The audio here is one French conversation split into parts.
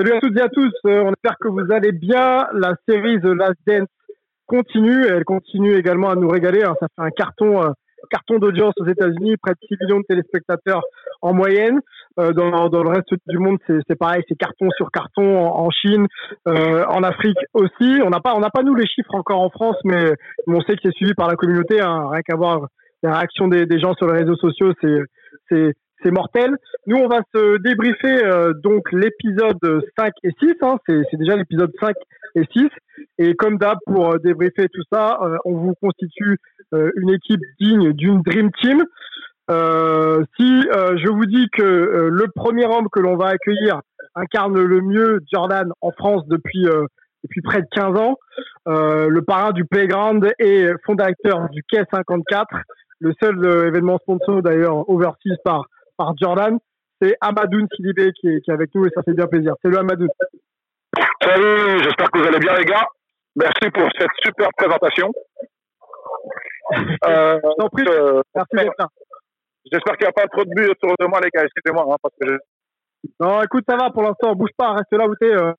Salut à toutes et à tous. Euh, on espère que vous allez bien. La série The Last Dance continue. Elle continue également à nous régaler. hein. Ça fait un carton, euh, carton d'audience aux États-Unis, près de 6 millions de téléspectateurs en moyenne. Euh, dans, le reste du monde, c'est pareil, c'est carton sur carton en, Chine, en Afrique aussi. On n'a pas, pas nous les chiffres encore en France, mais, on sait que c'est suivi par la communauté. Hein. Rien qu'à voir la réaction des gens sur les réseaux sociaux, c'est, c'est, mortel. Nous, on va se débriefer euh, donc l'épisode 5 et 6. Hein, c'est, déjà l'épisode 5 et 6. Et comme d'hab, pour euh, débriefer tout ça, euh, on vous constitue une équipe digne d'une Dream Team. Si je vous dis que le premier homme que l'on va accueillir incarne le mieux Jordan en France depuis, depuis près de 15 ans, le parrain du Playground et fondateur du Quai 54, le seul événement sponsor d'ailleurs overseas par, par Jordan, c'est Amadoun Sidibé qui est, qui est avec nous et ça fait bien plaisir. Salut Amadoun. Salut, j'espère que vous allez bien les gars. Merci pour cette super présentation. Euh, Je t'en prie, euh, merci d'être là. j'espère qu'il n'y a pas trop de buts autour de moi les gars, excusez-moi. Hein, parce que je... Non, écoute, ça va pour l'instant, bouge pas, reste là où t'es. Euh,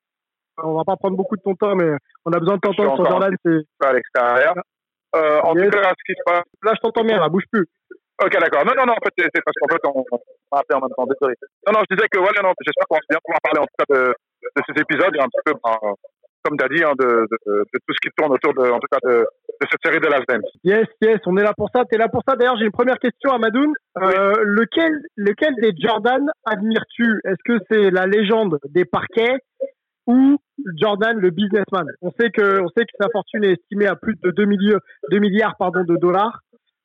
on va pas prendre beaucoup de ton temps, mais on a besoin de t'entendre sur Jordan. C'est... à l'extérieur. Euh, en Yes. tout cas, ce qui se passe... Là, je t'entends bien, là, bouge plus. Ok, d'accord. Non, non, non, en fait, c'est parce qu'en fait, on, on m'a appelé en même temps, désolé. Non, non, je disais que, voilà, non, j'espère qu'on va bien pouvoir parler en tout cas de, de ces épisodes et un petit peu, ben, comme tu as dit, hein, de, de, de tout ce qui tourne autour de, en tout cas, de, de cette série de Last Dance. Yes, yes, on est là pour ça. T'es là pour ça. D'ailleurs, j'ai une première question à Madoun. Euh, lequel, lequel des Jordan admires-tu? Est-ce que c'est la légende des parquets ou Jordan le businessman? On sait que, on sait que sa fortune est estimée à plus de 2 milliards, 2 milliards pardon, de dollars.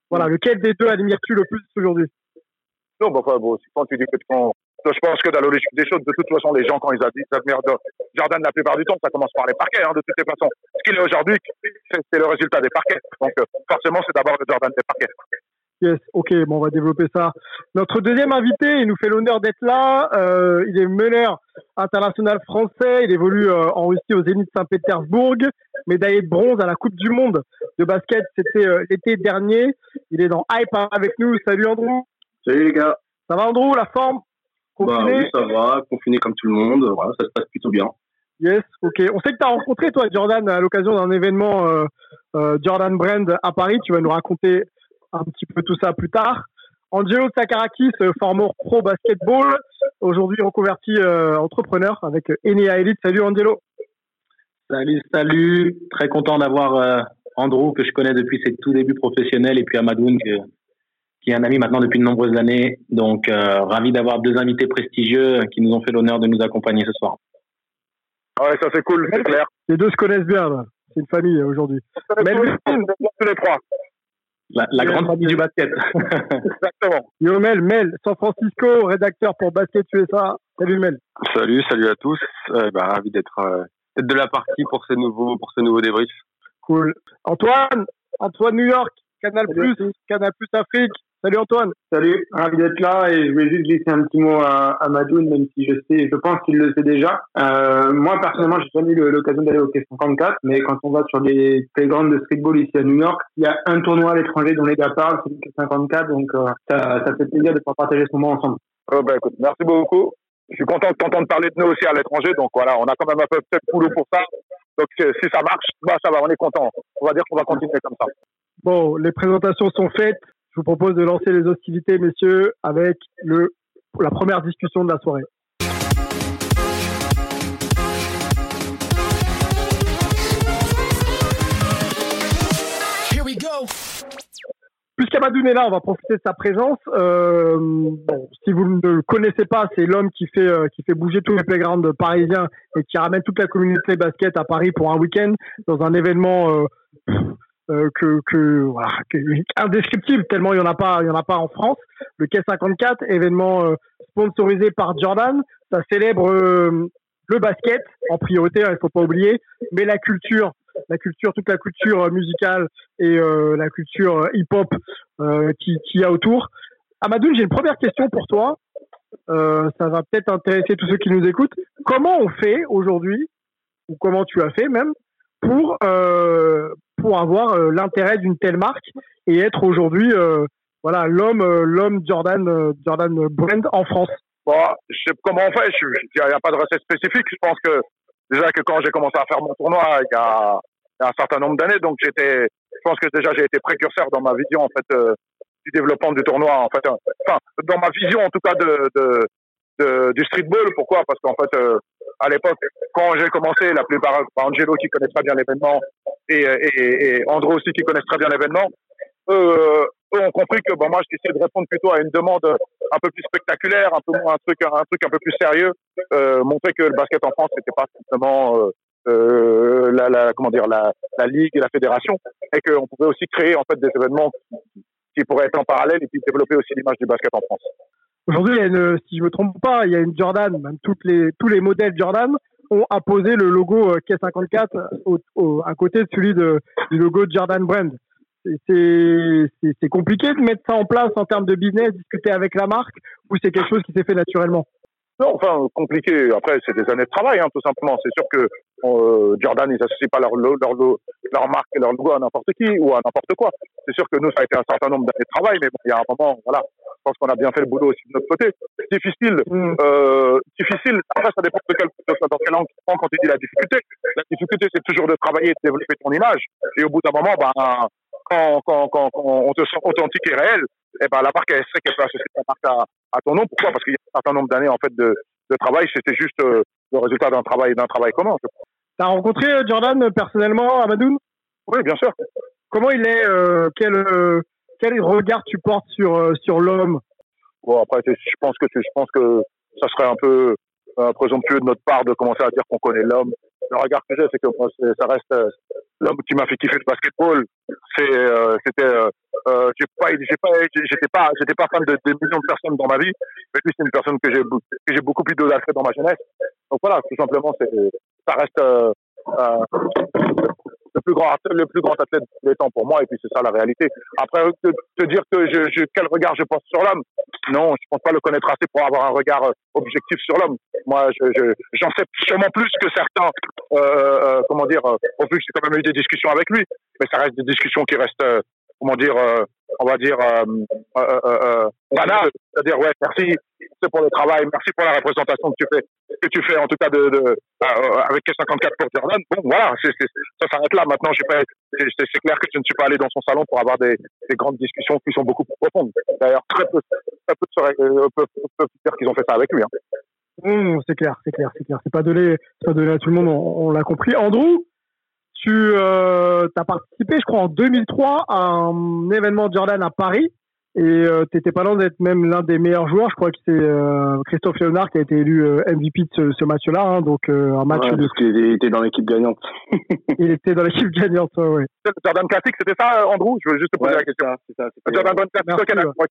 Voilà, lequel des deux admires-tu le plus aujourd'hui? Non, bah, enfin, bon, quand tu dis que tu prends- je pense que dans la logique des choses, de toute façon, les gens, quand ils admirent Jordan la plupart du temps, ça commence par les parquets, hein, de toutes les façons. Ce qu'il est aujourd'hui, c'est c'est le résultat des parquets. Donc, euh, forcément, c'est d'abord le Jordan des parquets. Yes, ok, bon, on va développer ça. Notre deuxième invité, il nous fait l'honneur d'être là. Euh, il est meneur international français. Il évolue euh, en Russie au Zénith Saint-Pétersbourg. Médaillé de bronze à la Coupe du Monde de basket, c'était euh, l'été dernier. Il est dans Hype avec nous. Salut Andrew. Salut les gars. Ça va Andrew, la forme? Bah Confiné? oui, ça va, confiné comme tout le monde. Voilà, ça se passe plutôt bien. Yes, ok. On sait que tu as rencontré, toi, Jordan, à l'occasion d'un événement Jordan Brand à Paris. Tu vas nous raconter un petit peu tout ça plus tard. Angelo Sakarakis, euh, former pro basketball, aujourd'hui reconverti euh, entrepreneur avec euh, Enea Elite. Salut Angelo. Salut, salut. Très content d'avoir euh, Andrew, que je connais depuis ses tout débuts professionnels, et puis Amadoun, que- qui est un ami maintenant depuis de nombreuses années. Donc, euh, ravi d'avoir deux invités prestigieux qui nous ont fait l'honneur de nous accompagner ce soir. Ouais, ça c'est cool, c'est clair. Les deux se connaissent bien. C'est une famille aujourd'hui. Tous les trois. La, la grande famille du basket. Exactement. Yo Mel, Mel, San Francisco, rédacteur pour Basket USA. Salut Mel. Salut, salut à tous. Euh, bah, ravi d'être euh, d'être de la partie pour ces nouveaux pour ce nouveau débrief. Cool. Antoine, Antoine New York, Canal Plus, Canal Plus Afrique. Salut Antoine. Salut, ravi d'être là et je voulais juste glisser un petit mot à, à Madoun, même si je sais, je pense qu'il le sait déjà. Euh, moi personnellement, j'ai jamais eu l'occasion d'aller au K54, mais quand on va sur des playgrounds de streetball ici à New York, il y a un tournoi à l'étranger dont les gars parlent, c'est le K54, donc euh, ça, ça fait plaisir de pouvoir partager ce moment ensemble. Oh, bah, écoute, merci beaucoup. Je suis content de t'entendre parler de nous aussi à l'étranger. Donc voilà, on a quand même un peu le boulot pour ça. Donc si ça marche, bah, ça va, on est content. On va dire qu'on va continuer comme ça. Bon, les présentations sont faites. Je vous propose de lancer les hostilités, messieurs, avec le, la première discussion de la soirée. Puisqu'Amadoun est là, on va profiter de sa présence. Euh, bon, si vous ne le connaissez pas, c'est l'homme qui fait euh, qui fait bouger tous les playgrounds parisiens et qui ramène toute la communauté basket à Paris pour un week-end dans un événement euh, euh, que, que que- indescriptible tellement il y en a pas, il y en a pas en France. Le Quai 54, événement euh, sponsorisé par Jordan, ça célèbre euh, le basket en priorité, hein, il faut pas oublier, mais la culture, la culture, toute la culture euh, musicale et euh, la culture euh, hip-hop euh, qui, qui y a autour. Amadoun, j'ai une première question pour toi. Ça va peut-être intéresser tous ceux qui nous écoutent. Comment on fait aujourd'hui, ou comment tu as fait même, pour euh, pour avoir euh, l'intérêt d'une telle marque et être aujourd'hui euh, voilà l'homme l'homme Jordan Jordan Brand en France. Bon, je sais comment on fait. Il n'y a pas de recette spécifique. Je pense que déjà que quand j'ai commencé à faire mon tournoi, il y a, un certain nombre d'années, donc j'étais, je pense que déjà j'ai été précurseur dans ma vision en fait du développement du tournoi. En fait, enfin dans ma vision en tout cas de, de du streetball. Pourquoi? Parce qu'en fait, euh, à l'époque, quand j'ai commencé, la plupart, Angelo qui connaît très bien l'événement et, et, et Andro aussi qui connaissent très bien l'événement, eux, eux ont compris que bon, moi j'essayais de répondre plutôt à une demande un peu plus spectaculaire, un peu moins un truc un truc un peu plus sérieux, euh, montrer que le basket en France c'était pas simplement euh, euh, la, la, comment dire la, la ligue et la fédération et qu'on pouvait aussi créer en fait des événements qui pourraient être en parallèle et qui développer aussi l'image du basket en France. Aujourd'hui, si je me trompe pas, il y a une Jordan, même toutes les, tous les modèles Jordan ont apposé le logo euh, K54 au, au, à côté de celui de, du logo Jordan Brand. C'est compliqué de mettre ça en place en termes de business, discuter avec la marque, ou c'est quelque chose qui s'est fait naturellement? Non, enfin, compliqué. Après, c'est des années de travail, hein, tout simplement. C'est sûr que euh, Jordan, ils associent pas leur, leur, leur, marque et leur logo à n'importe qui ou à n'importe quoi. C'est sûr que nous, ça a été un certain nombre d'années de travail, mais bon, il y a un moment, voilà, je pense qu'on a bien fait le boulot aussi de notre côté. Difficile, mm. euh, difficile. Après, ça dépend de quel, dans quel angle tu prends quand tu dis la difficulté. La difficulté, c'est toujours de travailler et de développer ton image. Et au bout d'un moment, ben, quand, quand, quand, quand, on te sent authentique et réel, eh ben, la marque, elle sait qu'elle peut associer ta marque à, à, ton nom. Pourquoi? Parce qu'il y a un certain nombre d'années en fait, de, de travail. C'était juste euh, le résultat d'un travail, d'un travail commun. Tu as rencontré euh, Jordan euh, personnellement, Amadoun? Oui, bien sûr. Comment il est euh, quel, euh, quel regard tu portes sur, sur l'homme? Bon, après, je pense, que, je pense que ça serait un peu euh, présomptueux de notre part de commencer à dire qu'on connaît l'homme le regard que j'ai, c'est que moi, ça reste l'homme qui m'a fait kiffer le basketball. C'était, j'ai pas, j'étais pas, j'étais pas fan de, des millions de personnes dans ma vie. Mais lui, c'est une personne que j'ai, que j'ai beaucoup dans ma jeunesse. Donc voilà, tout simplement, c'est, ça reste euh, le plus grand le plus grand athlète des temps pour moi et puis c'est ça la réalité. Après te, te dire que quel regard je pense sur l'homme? Non je pense pas le connaître assez pour avoir un regard objectif sur l'homme. Moi je, je j'en sais sûrement plus que certains euh, euh, comment dire au vu que j'ai quand même eu des discussions avec lui mais ça reste des discussions qui restent comment dire on va dire euh, euh, euh, banal, c'est-à-dire ouais merci, pour le travail, merci pour la représentation que tu fais, que tu fais en tout cas de, de avec 54 pour Jordan. Bon voilà, ça s'arrête là. Maintenant, j'ai pas, c'est, clair que tu ne suis pas allé dans son salon pour avoir des, des grandes discussions qui sont beaucoup plus profondes. D'ailleurs, très peu, très peu peuvent, peuvent, dire qu'ils ont fait ça avec lui. Hein. Mmh, c'est clair, c'est clair, c'est clair. C'est pas donné, c'est pas donné à tout le monde. On, on l'a compris. Andrew, tu euh, as participé, je crois, en 2003 à un événement Jordan à Paris. Et euh, tu n'étais pas loin d'être même l'un des meilleurs joueurs. Je crois que c'est euh, Christophe Léonard qui a été élu euh, MVP de ce, ce match-là. Hein, donc euh, un match ouais, de... Parce qu'il était dans l'équipe gagnante. il était dans l'équipe gagnante, ouais. ouais. Jordan Classic, c'était ça, Andrew? Je veux juste te poser ouais, la question. C'est ça, c'est ça, Jordan Classic,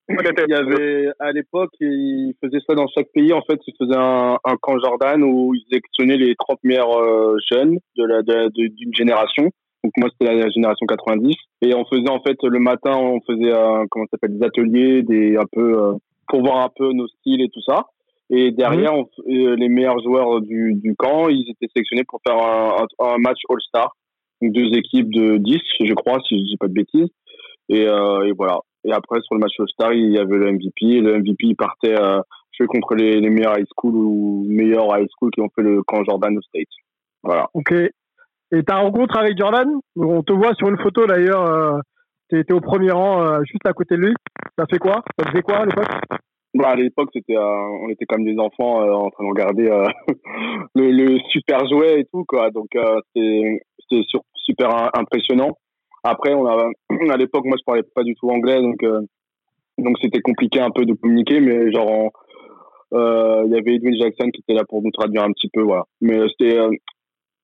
Merci, il y avait, à l'époque, il faisait ça dans chaque pays. En fait, il faisait un, un camp Jordan où il sélectionnait les 30 meilleurs euh, jeunes de la, de, d'une génération. Donc moi c'était la génération 90 et on faisait en fait le matin on faisait euh, comment ça s'appelle des ateliers des un peu euh, pour voir un peu nos styles et tout ça. Et derrière mmh. on, euh, les meilleurs joueurs du, du camp ils étaient sélectionnés pour faire un, un, un match All Star donc deux équipes de 10 je crois si je dis pas de bêtises. Et, et voilà. Et après sur le match All Star il y avait le MVP et le MVP il partait jouer contre les, les meilleurs high school ou meilleurs high school qui ont fait le camp Jordan au States voilà. Ok et ta rencontre avec Jordan, on te voit sur une photo d'ailleurs, euh, tu étais au premier rang, euh, juste à côté de lui. Ça fait quoi? Ça faisait quoi à l'époque? Bah, à l'époque, c'était, on était comme des enfants euh, en train de regarder le, le, super jouet et tout, quoi. Donc, c'était super impressionnant. Après, on a, à l'époque, moi, je parlais pas du tout anglais, donc, donc c'était compliqué un peu de communiquer, mais genre, il y avait Edwin Jackson qui était là pour nous traduire un petit peu, voilà. Mais c'était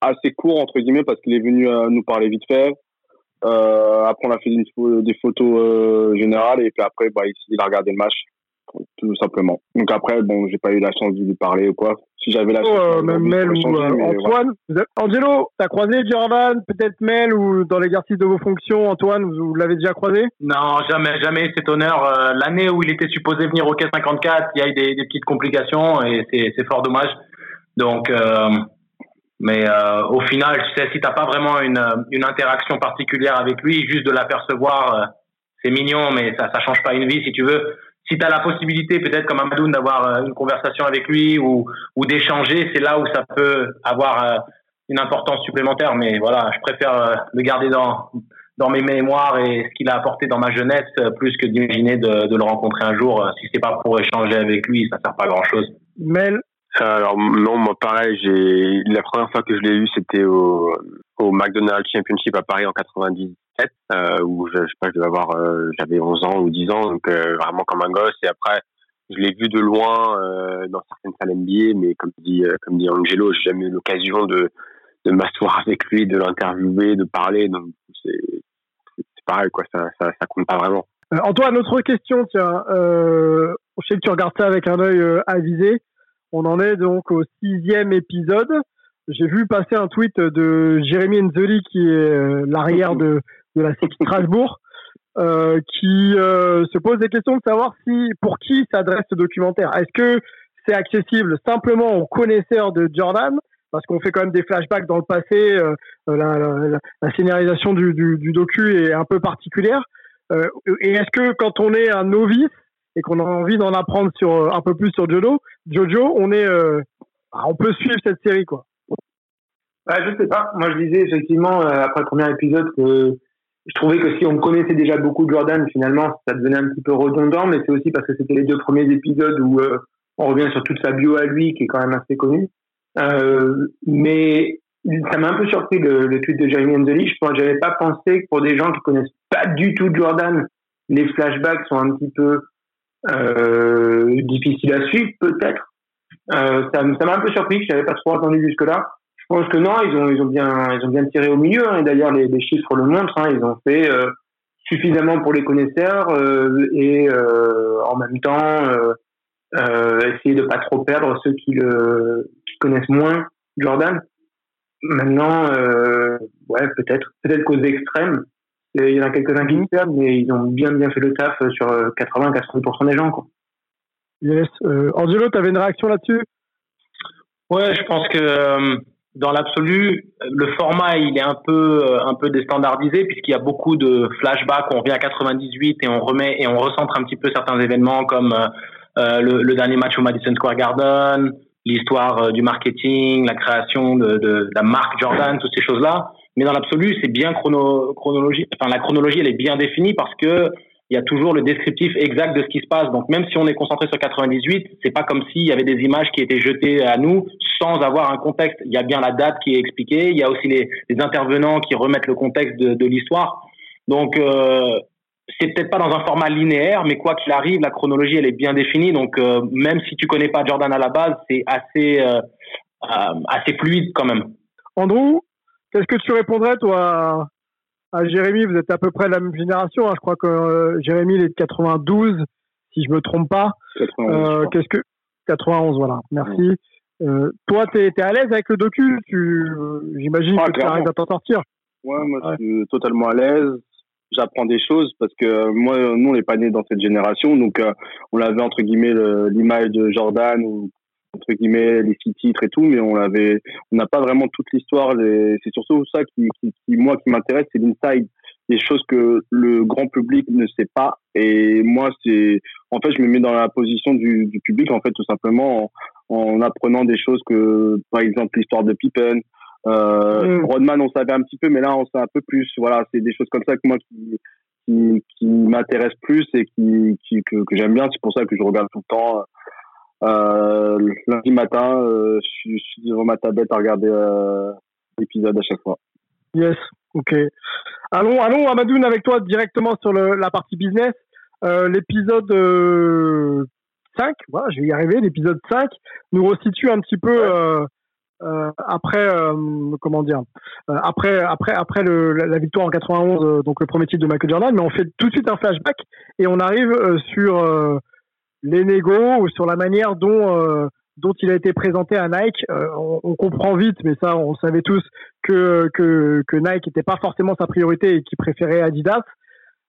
assez court entre guillemets parce qu'il est venu euh, nous parler vite fait. Euh, après on a fait une, des photos euh, générales et puis après bah, il a regardé le match tout simplement. Donc après bon j'ai pas eu la chance de lui parler ou quoi. Si j'avais la chance. Oh, même Mel ou changer, Antoine. Voilà. Angelo, t'as croisé Jordan, peut-être Mel ou dans l'exercice de vos fonctions, Antoine, vous, vous l'avez déjà croisé? Non, jamais, jamais cet honneur. Euh, L'année où il était supposé venir au K54, il y a eu des, des petites complications et c'est fort dommage. Donc euh, mais euh, au final, tu sais, si t'as pas vraiment une, une interaction particulière avec lui, juste de l'apercevoir, euh, c'est mignon, mais ça ça change pas une vie si tu veux. si tu as la possibilité, peut-être comme Amadou, d'avoir une conversation avec lui ou, ou d'échanger, c'est là où ça peut avoir une importance supplémentaire. Mais voilà, je préfère le garder dans, dans mes mémoires et ce qu'il a apporté dans ma jeunesse, plus que d'imaginer de, de, le rencontrer un jour. Si c'est pas pour échanger avec lui, ça sert pas à grand chose. Mel, alors non, moi pareil, j'ai la première fois que je l'ai eu, c'était au, au McDonald's Championship à Paris en 97, euh, où je, je sais pas, je devais avoir, euh, j'avais 11 ans ou 10 ans, donc euh, vraiment comme un gosse. Et après, je l'ai vu de loin euh, dans certaines salles NBA, mais comme dit, comme dit Angelo, j'ai jamais eu l'occasion de de m'asseoir avec lui, de l'interviewer, de parler. Donc c'est pareil, quoi, ça, ça, ça compte pas vraiment. Antoine, autre question, tiens, euh, je sais que tu regardes ça avec un œil avisé. On en est donc au sixième épisode. J'ai vu passer un tweet de Jérémy Enzeli, qui est euh, l'arrière de, de la Sécu Strasbourg, euh, qui euh, se pose des questions de savoir si pour qui s'adresse ce documentaire. Est-ce que c'est accessible simplement aux connaisseurs de Jordan? Parce qu'on fait quand même des flashbacks dans le passé. Euh, la, la, la, scénarisation du, du, du, docu est un peu particulière. Euh, et est-ce que quand on est un novice, et qu'on a envie d'en apprendre sur euh, un peu plus sur Jojo, Jojo, on est, euh, bah, on peut suivre cette série quoi. Bah, je sais pas. Moi, je disais effectivement euh, après le premier épisode que je trouvais que si on connaissait déjà beaucoup Jordan, finalement, ça devenait un petit peu redondant, mais c'est aussi parce que c'était les deux premiers épisodes où on revient sur toute sa bio à lui, qui est quand même assez connue. Mais ça m'a un peu surpris le, tweet de Jeremy Anzeli. Je pense, j'avais pas pensé que pour des gens qui connaissent pas du tout Jordan, les flashbacks sont un petit peu difficile à suivre peut-être. Euh, ça m'a un peu surpris, je n'avais pas trop entendu jusque-là. Je pense que non, ils ont, ils ont bien, ils ont bien tiré au milieu. Hein, et d'ailleurs, les, les, chiffres le montrent. Hein, ils ont fait euh, suffisamment pour les connaisseurs euh, et euh, en même temps euh, essayer de pas trop perdre ceux qui le qui connaissent moins Jordan. Maintenant, ouais, peut-être, peut-être qu'aux extrêmes, il y en a quelques-uns qui perdent, mais ils ont bien bien fait le taf sur 80-80% des gens. Quoi. Yes. Euh, Angelo, tu avais une réaction là-dessus? Ouais, je pense que euh, dans l'absolu, le format il est un peu euh, un peu déstandardisé puisqu'il y a beaucoup de flashbacks. On revient à 98 et on remet et on recentre un petit peu certains événements comme euh, le, le, dernier match au Madison Square Garden, l'histoire du marketing, la création de, de, la marque Jordan, toutes ces choses-là. Mais dans l'absolu, c'est bien chrono, chronologie. Enfin, la chronologie, elle est bien définie parce que il y a toujours le descriptif exact de ce qui se passe. Donc même si on est concentré sur 98, c'est pas comme s'il y avait des images qui étaient jetées à nous sans avoir un contexte. Il y a bien la date qui est expliquée. Il y a aussi les, intervenants qui remettent le contexte de, de l'histoire. Donc euh, c'est peut-être pas dans un format linéaire, mais quoi qu'il arrive, la chronologie elle est bien définie. Donc euh, même si tu connais pas Jordan à la base, c'est assez euh, euh assez fluide quand même. Andrew, Qu'est-ce que tu répondrais, toi, à, Jérémy? Vous êtes à peu près de la même génération. Hein. Je crois que euh, Jérémy, il est de 92, si je me trompe pas. 91. Euh, Qu'est-ce que 91, voilà. Merci. Euh, toi, tu es, à l'aise avec le docu? Tu... J'imagine ah, que tu arrives à t'en sortir. Ouais, moi, ouais. je suis totalement à l'aise. J'apprends des choses parce que moi, nous, on n'est pas nés dans cette génération. Donc, euh, on avait, entre guillemets, l'image de Jordan ou entre guillemets les six titres et tout mais on avait on n'a pas vraiment toute l'histoire c'est surtout ça qui, qui, qui moi qui m'intéresse c'est l'inside. Des choses que le grand public ne sait pas. Et moi c'est en fait je me mets dans la position du, du public en fait tout simplement en, en, apprenant des choses que par exemple l'histoire de Pippen. Euh, mm. Rodman on savait un petit peu mais là on sait un peu plus. Voilà c'est des choses comme ça que moi qui qui, qui m'intéresse plus et qui, qui que, que j'aime bien. C'est pour ça que je regarde tout le temps lundi matin, euh, je, suis, devant ma tablette à regarder euh, l'épisode à chaque fois. Yes, ok. Allons, allons, Amadoun, avec toi directement sur le, la partie business. Euh, l'épisode 5, voilà, je vais y arriver, l'épisode 5 nous resitue un petit peu ouais. après, comment dire, après, après, après le, la, victoire en 91, donc le premier titre de Michael Jordan, mais on fait tout de suite un flashback et on arrive sur les négos ou sur la manière dont euh, dont il a été présenté à Nike. Euh, on, comprend vite, mais ça, on savait tous que que, que Nike n'était pas forcément sa priorité et qu'il préférait Adidas.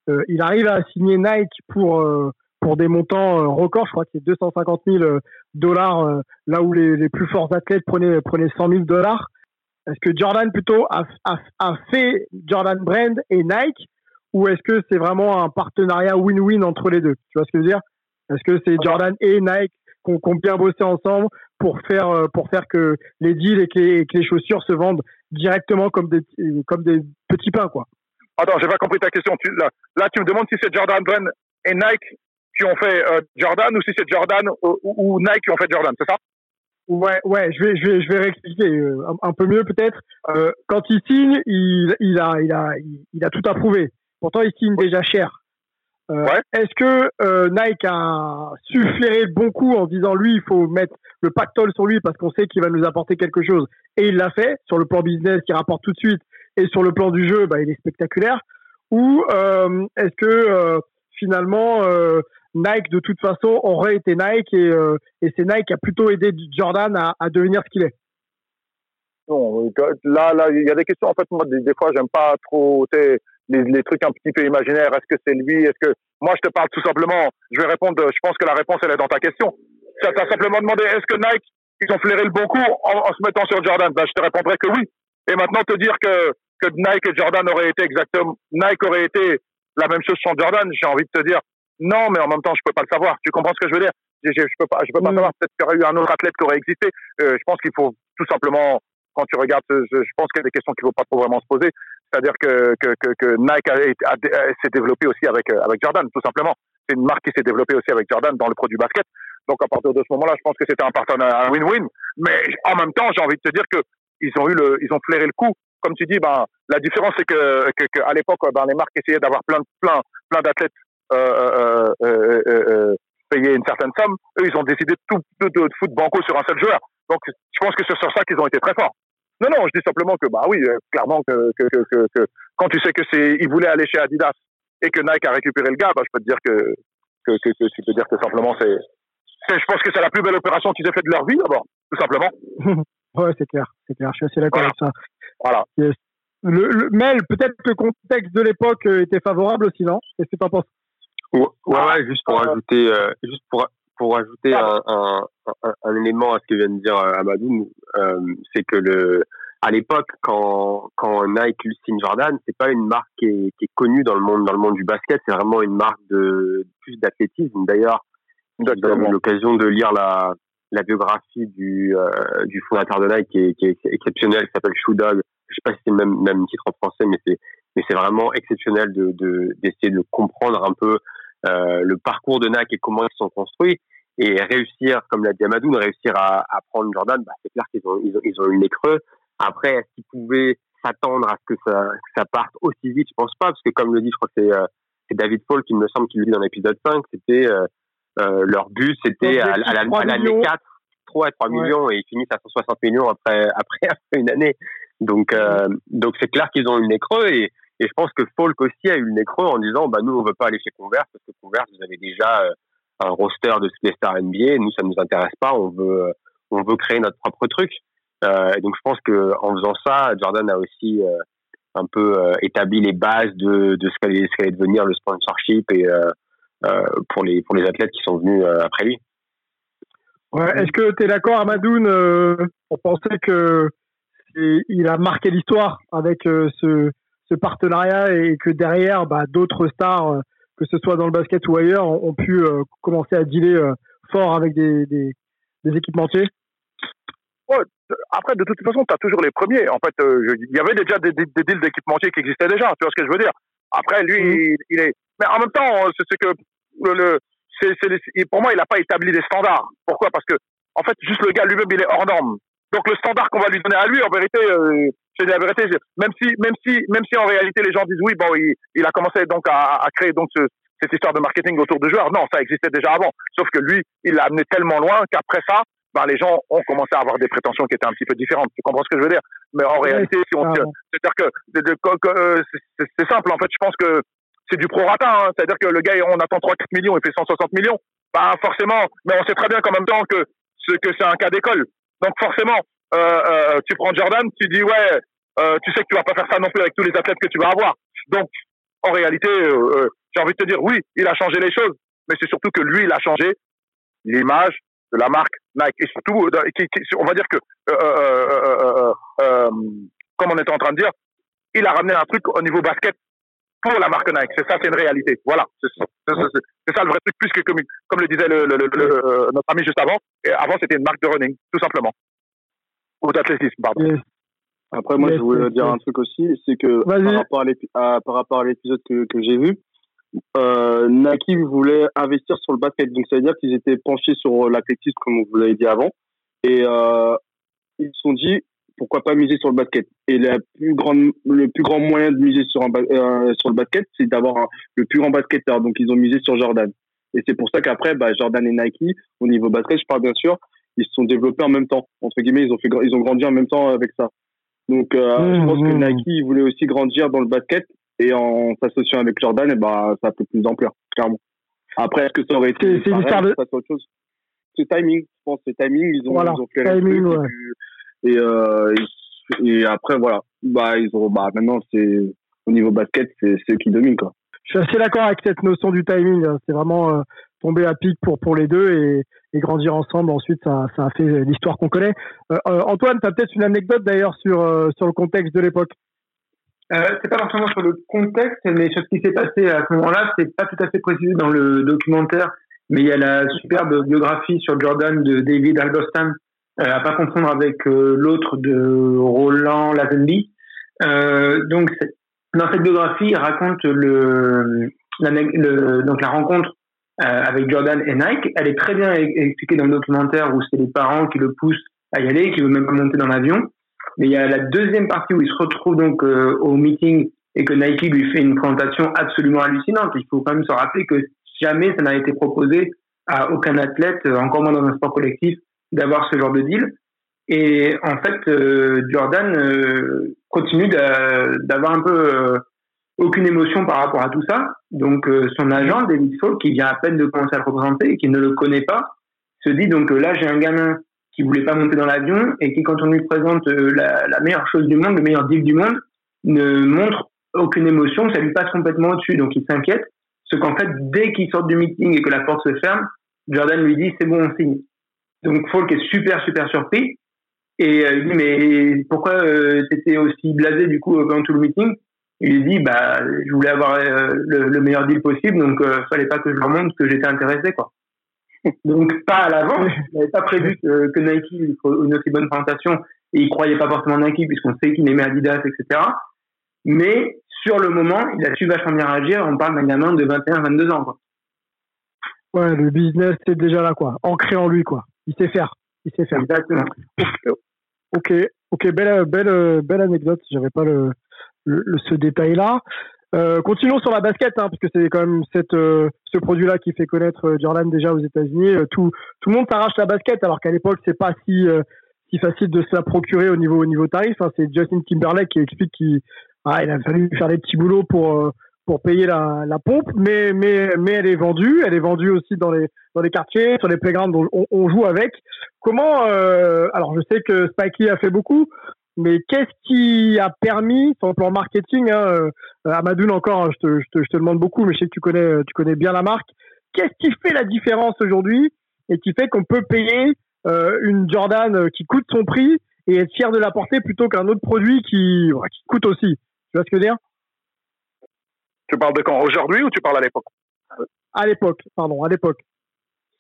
Euh, il arrive à signer Nike pour euh, pour des montants euh, records. Je crois que c'est 250 000 dollars, là où les, les, plus forts athlètes prenaient prenaient 100 000 dollars. Est-ce que Jordan plutôt a, a, a fait Jordan Brand et Nike, ou est-ce que c'est vraiment un partenariat win-win entre les deux? Tu vois ce que je veux dire? Est-ce que c'est Jordan et Nike qui ont, bien bossé ensemble pour faire euh, pour faire que les deals et que les, chaussures se vendent directement comme des comme des petits pains quoi? Attends, j'ai pas compris ta question. là, là, tu me demandes si c'est Jordan Brand et Nike qui ont fait euh, Jordan ou si c'est Jordan ou, Nike qui ont fait Jordan, c'est ça? Ouais, ouais, je vais, je vais, je vais réexpliquer euh, un, peu mieux peut-être. quand il signe, il, il a, il a, il, a tout approuvé. Pourtant, il signe déjà cher. Euh, est-ce que euh, Nike a su flairer le bon coup en disant lui, il faut mettre le pactole sur lui parce qu'on sait qu'il va nous apporter quelque chose? Et il l'a fait sur le plan business qui rapporte tout de suite et sur le plan du jeu, bah, il est spectaculaire. Ou euh, est-ce que finalement Nike de toute façon aurait été Nike et, et c'est Nike qui a plutôt aidé Jordan à, à devenir ce qu'il est? Non, là, là, il y a des questions en fait. Moi, des, des fois, j'aime pas trop les, les, trucs un petit peu imaginaires. Est-ce que c'est lui? Est-ce que moi je te parle tout simplement Je vais répondre. Je pense que la réponse elle est dans ta question. Tu as simplement demandé est-ce que Nike ils ont flairé le bon coup en, se mettant sur Jordan? Ben, je te répondrai que oui. Et maintenant te dire que que Nike et Jordan auraient été exactement Nike aurait été la même chose sans Jordan, j'ai envie de te dire non, mais en même temps je peux pas le savoir. Tu comprends ce que je veux dire? Je, je, peux pas, je peux pas mm. savoir. Peut-être qu'il y aurait eu un autre athlète qui aurait existé. Euh, je pense qu'il faut tout simplement quand tu regardes, je, je pense qu'il y a des questions qu'il ne faut pas trop vraiment se poser. C'est-à-dire que, que, que, que, Nike a, s'est développé aussi avec, euh, avec Jordan, tout simplement. C'est une marque qui s'est développée aussi avec Jordan dans le produit basket. Donc à partir de ce moment-là, je pense que c'était un partenariat win-win. Mais en même temps, j'ai envie de te dire que ils ont eu le, ils ont flairé le coup. Comme tu dis, ben la différence c'est que, que, que, à l'époque, ben, les marques essayaient d'avoir plein, plein, plein d'athlètes euh, euh, euh, euh payer une certaine somme. Eux, ils ont décidé de tout de, de, de foutre banco sur un seul joueur. Donc je pense que c'est sur ça qu'ils ont été très forts. Non, non, je dis simplement que, bah oui, euh, clairement, que, que, que, que, quand tu sais que c'est, il voulait aller chez Adidas et que Nike a récupéré le gars, bah, je peux te dire que, que, que, que tu peux dire que simplement c'est, je pense que c'est la plus belle opération qu'ils aient fait de leur vie, d'abord, tout simplement. ouais, c'est clair, c'est clair, je suis assez d'accord avec ça. Voilà. Le, le, Mel, peut-être que le contexte de l'époque euh, était favorable aussi, non Qu'est-ce que tu en penses ouais, ouais, juste pour ajouter, euh, juste pour, pour ajouter un, un, un, élément à ce que vient de dire euh, Amadou, euh, c'est que le, à l'époque, quand, quand Nike signe Jordan, c'est pas une marque qui est, qui est, connue dans le monde, dans le monde du basket, c'est vraiment une marque de plus d'athlétisme. D'ailleurs, j'ai eu l'occasion de lire la, la biographie du, euh, du fondateur de Nike qui est, qui est exceptionnel, qui s'appelle Shoe Dog. Je sais pas si c'est le même, même titre en français, mais c'est, mais c'est vraiment exceptionnel de, de, d'essayer de comprendre un peu le parcours de Nike et comment ils sont construits. Et réussir, comme l'a dit Amadou, réussir à, à prendre Jordan, bah, c'est clair qu'ils ont, ils ont, ils ont eu les creux. Après, est-ce qu'ils pouvaient s'attendre à ce que ça, que ça parte aussi vite? Je pense pas, parce que comme le dit, je crois que c'est, euh, c'est David Paul qui me semble qu'il le dit dans l'épisode 5, c'était euh, euh, leur but, c'était à, à, à l'année 4, 3 à 3 millions, et ils finissent à 160 millions après, après, une année. Donc, euh, donc c'est clair qu'ils ont eu les creux, et, et je pense que Falk aussi a eu le creux en disant, bah, nous, on veut pas aller chez Converse, parce que Converse, vous avez déjà euh, un roster de stars NBA. Nous, ça nous intéresse pas. On veut, on veut créer notre propre truc. Euh, donc, je pense que en faisant ça, Jordan a aussi euh, un peu euh, établi les bases de, de ce qu'allait qu devenir le sponsorship et euh, pour les pour les athlètes qui sont venus après lui. Est-ce que tu es d'accord, Amadoun, pour penser que il a marqué l'histoire avec ce, ce partenariat et que derrière, bah, d'autres stars que ce soit dans le basket ou ailleurs, ont, pu euh, commencer à dealer euh, fort avec des, des, des équipementiers Après, de toute façon, tu as toujours les premiers. En fait, euh, il y avait déjà des, des, des deals d'équipementiers qui existaient déjà. Tu vois ce que je veux dire? Après, lui, mmh. il, est. Mais en même temps, c'est que le, le c'est, pour moi, il n'a pas établi des standards. Pourquoi? Parce que, en fait, juste le gars lui-même, il est hors norme. Donc, le standard qu'on va lui donner à lui, en vérité, c'est la vérité. Même si, même si, même si en réalité les gens disent oui, bon, il, il a commencé donc à, à créer donc ce, cette histoire de marketing autour de joueurs. Non, ça existait déjà avant. Sauf que lui, il l'a amené tellement loin qu'après ça, ben, les gens ont commencé à avoir des prétentions qui étaient un petit peu différentes. Tu comprends ce que je veux dire? Mais en réalité, si on, c'est-à-dire que, euh, c'est simple. En fait, je pense que c'est du prorata. Hein. C'est-à-dire que le gars, on attend 3-4 millions, il fait 160 millions. Pas forcément. Mais on sait très bien qu'en même temps que que c'est un cas d'école. Donc forcément, euh, euh, tu prends Jordan, tu dis ouais, euh, tu sais que tu vas pas faire ça non plus avec tous les athlètes que tu vas avoir. Donc en réalité, j'ai envie de te dire oui, il a changé les choses, mais c'est surtout que lui, il a changé l'image de la marque Nike et surtout, on va dire que comme on était en train de dire, il a ramené un truc au niveau basket pour la marque Nike. C'est ça, c'est une réalité. Voilà, c'est ça, le vrai truc, plus que comme, le disait notre ami juste avant. Avant, c'était une marque de running, tout simplement. Ou d'athlétisme, pardon. Après, moi, je voulais dire un truc aussi, c'est que par rapport à, par rapport à l'épisode que, que j'ai vu, euh, Nike voulait investir sur le basket. Donc, ça veut dire qu'ils étaient penchés sur l'athlétisme, comme vous l'avez dit avant. Et euh, ils se sont dit, pourquoi pas miser sur le basket? Et la plus grande, le plus grand moyen de miser sur, un, euh, sur le basket, c'est d'avoir le plus grand basketteur. Donc, ils ont misé sur Jordan. Et c'est pour ça qu'après, bah, Jordan et Nike, au niveau basket, je parle bien sûr, ils se sont développés en même temps. Entre guillemets, ils ont, fait, ils ont grandi en même temps avec ça. Donc, euh, je mmh, pense que mmh. Nike voulait aussi grandir dans le basket et en s'associant avec Jordan, et bah, ça a fait plus d'ampleur, clairement. Après, est-ce que ça aurait été c'est l'histoire de... autre chose C'est timing, je pense, c'est timing. Ils ont, voilà, ils ont fait timing, ouais. et, euh, et, après, voilà. Bah, ils ont, bah, maintenant, c'est, au niveau basket, c'est ceux qui dominent, quoi. Je suis assez d'accord avec cette notion du timing. Hein. C'est vraiment euh, tomber à pic pour, pour les deux et, et grandir ensemble. Ensuite, ça, a fait l'histoire qu'on connaît. Euh, euh Antoine, tu as peut-être une anecdote d'ailleurs sur, euh, sur le contexte de l'époque? Euh, c'est pas forcément sur le contexte, mais sur ce qui s'est passé à ce moment-là, c'est pas tout à fait précisé dans le documentaire, mais il y a la superbe biographie sur Jordan de David Alberstam, à pas confondre avec l'autre de Roland Lazenby. Donc dans cette biographie, il raconte le, donc la rencontre avec Jordan et Nike. Elle est très bien expliquée dans le documentaire où c'est les parents qui le poussent à y aller, qui veulent même pas monter dans l'avion. Mais il y a la deuxième partie où il se retrouve donc euh, au meeting et que Nike lui fait une présentation absolument hallucinante. Il faut quand même se rappeler que jamais ça n'a été proposé à aucun athlète, euh, encore moins dans un sport collectif, d'avoir ce genre de deal. Et en fait, euh, Jordan continue d'avoir un peu aucune émotion par rapport à tout ça. Donc son agent, David Fall, qui vient à peine de commencer à le représenter et qui ne le connaît pas, se dit donc là j'ai un gamin qui voulait pas monter dans l'avion et qui, quand on lui présente euh, la, meilleure chose du monde, le meilleur deal du monde, ne montre aucune émotion, ça lui passe complètement au-dessus. Donc il s'inquiète, ce qu'en fait, dès qu'il sort du meeting et que la porte se ferme, Jordan lui dit c'est bon, on signe. Donc Falk est super super surpris et euh, il dit mais pourquoi euh, t'étais aussi blasé du coup pendant tout le meeting? Il lui dit bah je voulais avoir le, le, meilleur deal possible donc fallait pas que je leur montre que j'étais intéressé quoi. Donc pas à l'avant, il n'avait pas prévu que, que Nike ait une aussi bonne présentation et il croyait pas forcément Nike puisqu'on sait qu'il aimait Adidas, etc. Mais sur le moment, il a su vachement bien réagir. On parle d'un gamin de 21-22 ans. Quoi. Ouais, le business c'est déjà là quoi, ancré en lui quoi. Il sait faire, il sait faire. Exactement. Ok, ok, belle, belle, belle anecdote. J'avais pas le, le, ce détail là. Euh, continuons sur la basket, hein, parce que c'est quand même cette, euh, ce produit-là qui fait connaître euh, Jordan déjà aux États-Unis. tout, tout le monde s'arrache la basket, alors qu'à l'époque c'est pas si, si facile de se la procurer au niveau, au niveau tarif. Hein. C'est Justin Timberlake qui explique qu'il ah, a fallu faire des petits boulots pour pour payer la, la pompe, mais mais mais elle est vendue, elle est vendue aussi dans les dans les quartiers, sur les playgrounds, on, on joue avec. Comment Alors je sais que Spike Lee a fait beaucoup, mais qu'est-ce qui a permis, sur le plan marketing, hein, euh, Amadoun encore, hein, je, te, je, te, je, te, demande beaucoup, mais je sais que tu connais, tu connais bien la marque. Qu'est-ce qui fait la différence aujourd'hui et qui fait qu'on peut payer euh, une Jordan euh, qui coûte son prix et être fier de la porter plutôt qu'un autre produit qui, qui coûte aussi? Tu vois ce que je veux dire? Tu parles de quand? Aujourd'hui ou tu parles à l'époque? À l'époque, pardon, à l'époque.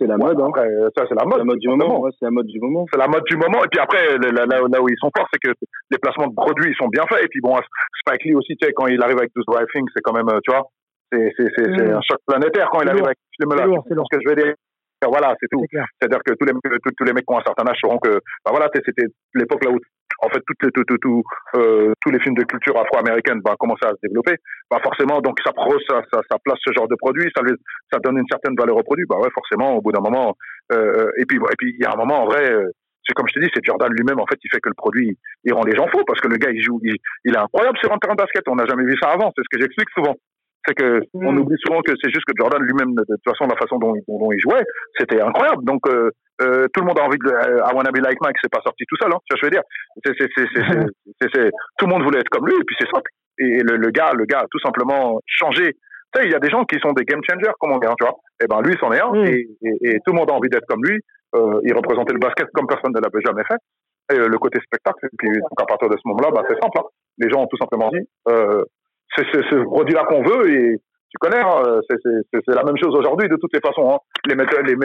C'est la mode. Hein. Après, ça, c'est la mode. La mode du moment. Ouais, c'est la mode du moment. C'est la mode du moment. Et puis après, là, là, là où ils sont forts, c'est que les placements de produits, ils sont bien faits. Et puis bon, Spike Lee aussi, tu sais, quand il arrive avec 12 Driving, c'est quand même, tu vois, c'est, c'est, c'est, mmh. un choc planétaire quand il arrive avec ce film-là. C'est ce que je veux dire. Voilà, c'est tout. C'est-à-dire que tous les, tous, tous, les mecs qui ont un certain âge sauront que, bah voilà, c'était l'époque là où en fait toutes les, tout, tout, tout, euh, tous les films de culture afro-américaine vont commencer à se développer, bah forcément donc ça, ça, ça, place ce genre de produit, ça, ça donne une certaine valeur au produit, bah ouais forcément au bout d'un moment. Euh, et puis et puis il y a un moment en vrai, euh, c'est comme je te dis, c'est Jordan lui-même en fait il fait que le produit il rend les gens fous parce que le gars il joue, il, il est incroyable sur un terrain de basket, on n'a jamais vu ça avant, c'est ce que j'explique souvent c'est que mm. on oublie souvent que c'est juste que Jordan lui-même de toute façon la façon dont, dont, il jouait c'était incroyable donc euh, euh, tout le monde a envie de euh, I wanna be like Mike, c'est pas sorti tout seul, hein, tu vois ce que je veux dire. C'est, c'est, c'est, c'est, tout le monde voulait être comme lui, et puis c'est simple. Et le, le, gars, le gars a tout simplement changé. Tu sais, il y a des gens qui sont des game changers, comme on dit, hein, tu vois. Et eh ben lui, c'en est un, mm. et, et, tout le monde a envie d'être comme lui. Euh, il représentait le basket comme personne ne l'avait jamais fait. Et euh, le côté spectacle, et puis donc à partir de ce moment-là, bah, c'est simple. Hein. Les gens ont tout simplement dit, euh, c'est ce produit-là qu'on veut et tu connais, hein, c'est la même chose aujourd'hui de toutes les façons. Hein. Les méthodes, les,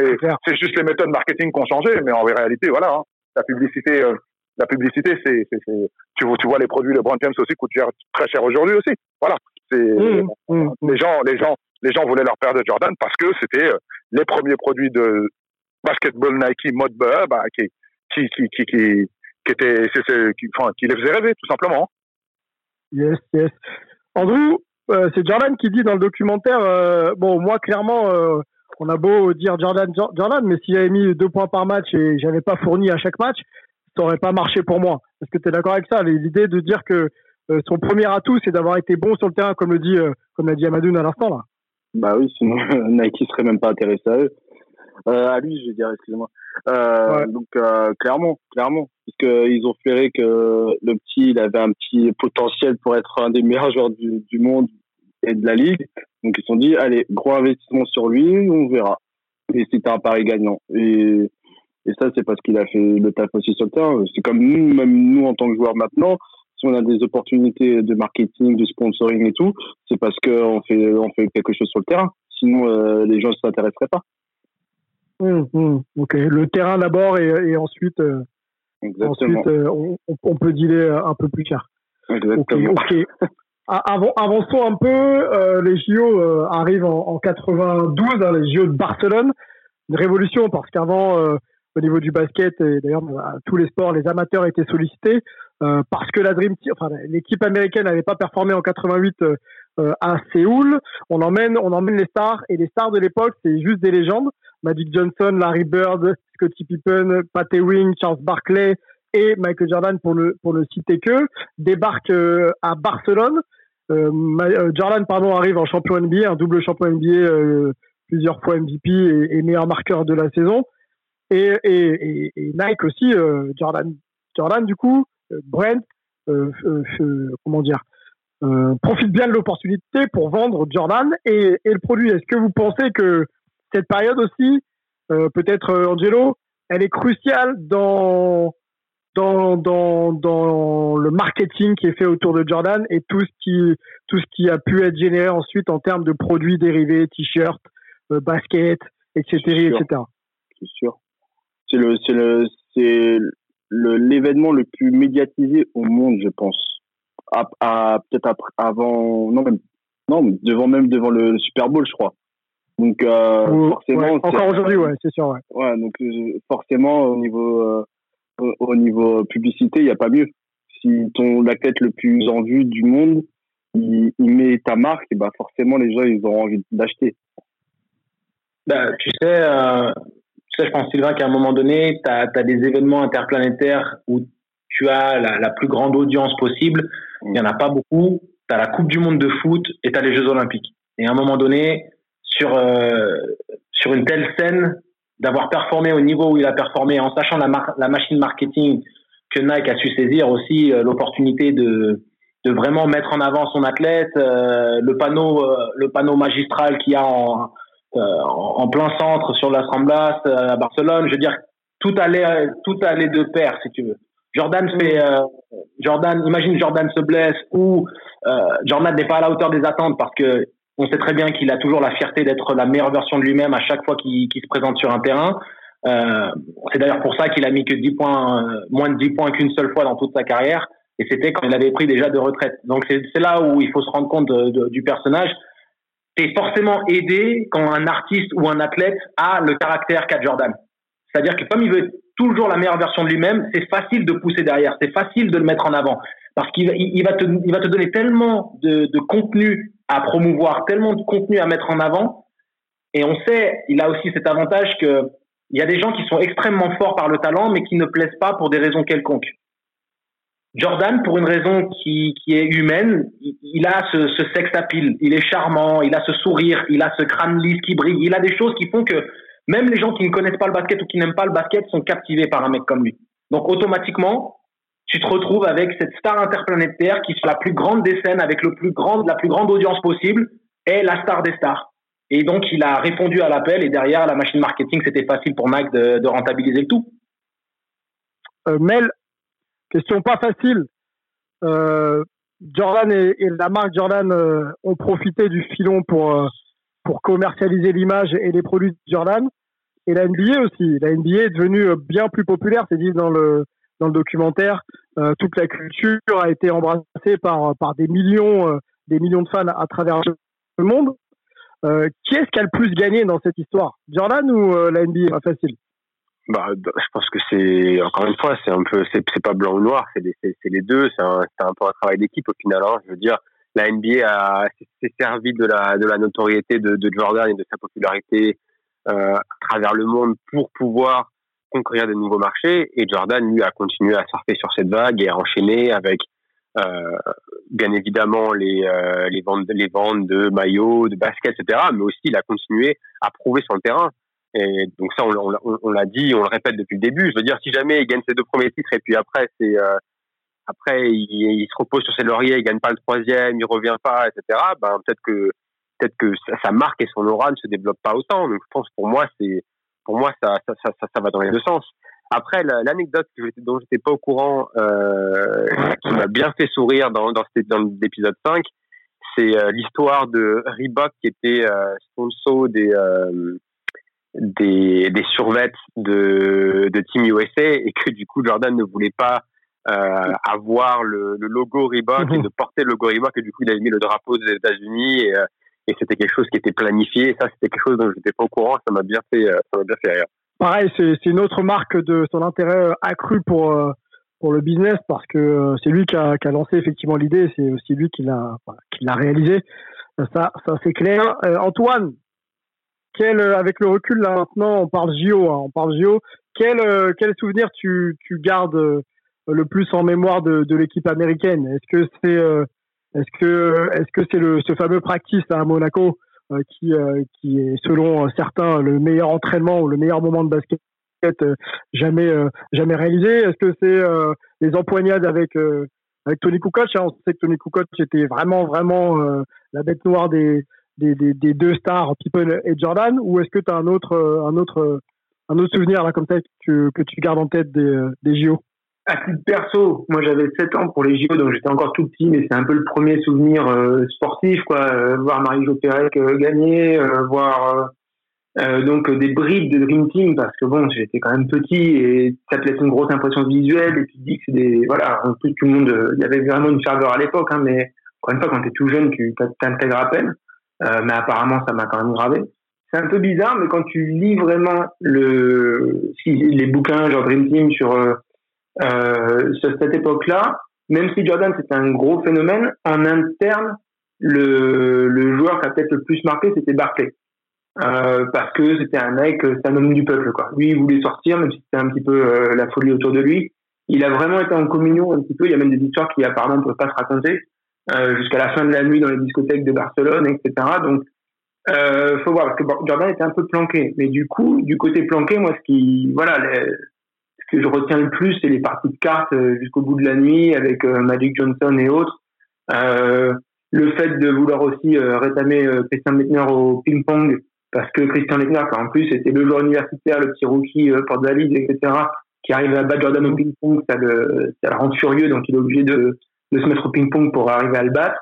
c'est juste les méthodes marketing qui ont changé, mais en réalité, voilà, hein, la publicité, euh, la publicité, c'est, tu vois, tu vois les produits, le brand James aussi coûtent très cher aujourd'hui aussi. Voilà, c'est mmh, mmh, mmh. les gens, les gens, les gens voulaient leur paire de Jordan parce que c'était euh, les premiers produits de basketball Nike mode bah, qui, qui, qui, qui, qui, qui était, qui, enfin, qui les faisait rêver tout simplement. Yes, yes. Andrew, euh, c'est Jordan qui dit dans le documentaire, euh, bon, moi, clairement, euh, on a beau dire Jordan, Jordan, mais si j'avais mis deux points par match et j'avais pas fourni à chaque match, ça aurait pas marché pour moi. Est-ce que tu es d'accord avec ça? L'idée de dire que son premier atout, c'est d'avoir été bon sur le terrain, comme le dit, comme l'a dit Amadoun à l'instant là. Bah oui, sinon Nike serait même pas intéressé à eux. À lui, je veux dire, excusez-moi. Donc clairement, clairement, puisqu'ils ont flairé que le petit, il avait un petit potentiel pour être un des meilleurs joueurs du, du monde et de la ligue. Donc ils se sont dit, allez, gros investissement sur lui, on verra. Et c'était un pari gagnant. Et, et ça, c'est parce qu'il a fait le taf aussi sur le terrain. C'est comme nous, même nous en tant que joueurs maintenant, si on a des opportunités de marketing, de sponsoring et tout, c'est parce qu'on fait, on fait quelque chose sur le terrain. Sinon, euh, les gens ne s'intéresseraient pas. Hum, hum. ok, le terrain d'abord et, et, ensuite, euh, ensuite euh, on, on, peut dealer un peu plus cher. Exactement. Ok, avançons un peu. Euh, les JO euh, arrivent en, en 92, hein, les JO de Barcelone. Une révolution parce qu'avant, euh, au niveau du basket et d'ailleurs tous les sports, les amateurs étaient sollicités parce que la Dream Team, enfin l'équipe américaine n'avait pas performé en 88 à Séoul. On emmène, on emmène les stars et les stars de l'époque, c'est juste des légendes. Magic Johnson, Larry Bird, Scottie Pippen, Pat Ewing, Charles Barkley, et Michael Jordan pour le pour le citer que débarquent à Barcelone euh, euh, Jordan pardon arrive en champion NBA, un double champion NBA, euh, plusieurs fois MVP et, meilleur marqueur de la saison. Et, et, et Nike aussi, Jordan, Jordan du coup, Brent, comment dire, profite bien de l'opportunité pour vendre Jordan et, et le produit. Est-ce que vous pensez que cette période aussi, peut-être Angelo, elle est cruciale dans dans, dans, dans le marketing qui est fait autour de Jordan et tout ce qui, tout ce qui a pu être généré ensuite en termes de produits dérivés, t-shirts, euh, baskets, etc., etc. C'est sûr. C'est le, c'est le, c'est le, l'événement le plus médiatisé au monde, je pense. À, peut-être avant, non, même, non, devant même devant le Super Bowl, je crois. Donc, euh, forcément. encore aujourd'hui, ouais, c'est sûr, ouais. Ouais, donc, euh, forcément, au niveau, euh, au, niveau publicité, il n'y a pas mieux. Si ton l'athlète le plus en vue du monde, il, met ta marque, et bah forcément les gens ils auront envie d'acheter. Bah, tu sais, euh, tu sais, je pense Sylvain qu'à un moment donné, tu as, des événements interplanétaires où tu as la, plus grande audience possible. Il n'y en a pas beaucoup. Tu as la Coupe du Monde de foot et tu as les Jeux Olympiques. Et à un moment donné, sur, euh, sur une telle scène, d'avoir performé au niveau où il a performé, en sachant la, la machine marketing que Nike a su saisir aussi, euh, l'opportunité de, de vraiment mettre en avant son athlète, euh, le panneau, le panneau magistral qu'il y a en, en plein centre sur la Ramblas à Barcelone. Je veux dire, tout allait, tout allait de pair, si tu veux. Jordan fait, Jordan, imagine Jordan se blesse ou Jordan n'est pas à la hauteur des attentes parce que on sait très bien qu'il a toujours la fierté d'être la meilleure version de lui-même à chaque fois qu'il se présente sur un terrain. Euh, c'est d'ailleurs pour ça qu'il a mis que 10 points, euh, moins de 10 points qu'une seule fois dans toute sa carrière. Et c'était quand il avait pris déjà de retraite. Donc c'est là où il faut se rendre compte du personnage. C'est forcément aidé quand un artiste ou un athlète a le caractère qu'a Jordan. C'est-à-dire que comme il veut toujours la meilleure version de lui-même, c'est facile de pousser derrière, c'est facile de le mettre en avant. Parce qu'il il va, te, donner tellement de contenu à promouvoir, tellement de contenu à mettre en avant. Et on sait, il a aussi cet avantage que il y a des gens qui sont extrêmement forts par le talent, mais qui ne plaisent pas pour des raisons quelconques. Jordan, pour une raison qui, qui est humaine, il a ce, ce sex appeal, il est charmant, il a ce sourire, il a ce crâne lisse qui brille, il a des choses qui font que même les gens qui ne connaissent pas le basket ou qui n'aiment pas le basket sont captivés par un mec comme lui. Donc automatiquement, tu te retrouves avec cette star interplanétaire qui, sur la plus grande des scènes, avec le plus grand, la plus grande audience possible, est la star des stars. Et donc, il a répondu à l'appel et derrière, la machine marketing, c'était facile pour Nike de, rentabiliser le tout. Euh, Mel, question pas facile. Euh, Jordan et, la marque Jordan ont profité du filon pour pour commercialiser l'image et les produits de Jordan. Et la NBA aussi. La NBA est devenue bien plus populaire, c'est dit dans le dans le documentaire. toute la culture a été embrassée par par des millions des millions de fans à travers le monde. Euh, qui est-ce qui a le plus gagné dans cette histoire? Jordan ou euh, la NBA Facile. Bah, je pense que c'est encore une fois, c'est un peu, c'est, pas blanc ou noir, c'est, les deux. C'est un, peu un travail d'équipe au final. Hein. Je veux dire, la NBA s'est servi de la, de la notoriété de, Jordan et de sa popularité euh, à travers le monde pour pouvoir conquérir de nouveaux marchés. Et Jordan, lui, a continué à surfer sur cette vague et à enchaîner avec euh, bien évidemment les, euh, les, ventes, les ventes de maillots, de baskets, etc. Mais aussi, il a continué à prouver son terrain. Et donc ça, on, on, l'a dit, on le répète depuis le début. Je veux dire, si jamais il gagne ses deux premiers titres et puis après, c'est euh, après il, se repose sur ses lauriers, il gagne pas le troisième, il revient pas, etc. Ben peut-être que peut-être que sa, marque et son aura ne se développent pas autant. Donc je pense pour moi, c'est pour moi ça ça, ça ça va dans les deux sens. Après, l'anecdote dont j'étais pas au courant, euh, qui m'a bien fait sourire dans, dans, dans l'épisode 5, c'est euh, l'histoire de Reebok qui était euh, sponsor des, des, des survettes de, de Team USA et que du coup Jordan ne voulait pas euh, avoir le, le, logo Reebok et mhm. de porter le logo Reebok et du coup il avait mis le drapeau des États-Unis et, et c'était quelque chose qui était planifié ça c'était quelque chose dont j'étais pas au courant ça m'a bien fait ça m'a bien fait rire pareil, c'est une autre marque de son intérêt euh, accru pour euh, pour le business parce que euh, c'est lui qui a, qui a, lancé effectivement l'idée, c'est aussi lui qui l'a qui l'a réalisé. Ça, ça c'est clair. Antoine, quel avec le recul là maintenant, on parle JO, hein, on parle JO. Quel quel souvenir tu tu gardes le plus en mémoire de, de l'équipe américaine? Est-ce que c'est est-ce que est-ce que c'est le ce fameux practice à Monaco euh, qui, euh, qui est selon certains le meilleur entraînement ou le meilleur moment de basket euh, jamais jamais réalisé? Est-ce que c'est les empoignades avec avec Tony Kukoc? Hein? On sait que Tony Kukoc était vraiment vraiment la bête noire des des, des, des deux stars Pippen et Jordan ou est-ce que tu as un autre un autre un autre souvenir là comme ça que, que tu gardes en tête des, des JO à titre perso, moi j'avais 7 ans pour les JO, donc j'étais encore tout petit, mais c'est un peu le premier souvenir euh, sportif, quoi. Euh, voir Marie-Jo Pérec euh, gagner, voir donc des bribes de Dream Team, parce que bon, j'étais quand même petit et ça te laisse une grosse impression visuelle, et tu te dis que c'est des. Voilà, tout, tout le monde. Il y avait vraiment une ferveur à l'époque, hein, mais encore une fois, quand tu es tout jeune, tu t'intègres à peine. mais apparemment, ça m'a quand même gravé. C'est un peu bizarre, mais quand tu lis vraiment le, les bouquins genre Dream Team sur euh, cette époque-là, même si Jordan c'était un gros phénomène, en interne, le, le joueur qui a peut-être le plus marqué, c'était Barclay. Euh, parce que c'était un mec, c'est un homme du peuple, quoi. Lui, il voulait sortir, même si c'était un petit peu euh, la folie autour de lui. Il a vraiment été en communion un petit peu. Il y a même des histoires qui apparemment ne peuvent pas se raconter euh, jusqu'à la fin de la nuit dans les discothèques de Barcelone, etc. Donc, euh, faut voir parce que Jordan était un peu planqué. Mais du coup, du côté planqué, moi, ce qui, voilà, les, que je retiens le plus, c'est les parties de cartes euh, jusqu'au bout de la nuit avec euh, Magic Johnson et autres. Euh, le fait de vouloir aussi euh, rétamer Christian Leitner au ping-pong, parce que Christian Leitner, en plus c'était le joueur universitaire, le petit rookie pour David, etc., qui arrive à battre Jordan au ping-pong, ça le, ça le rend furieux, donc il est obligé de, de se mettre au ping-pong pour arriver à le battre.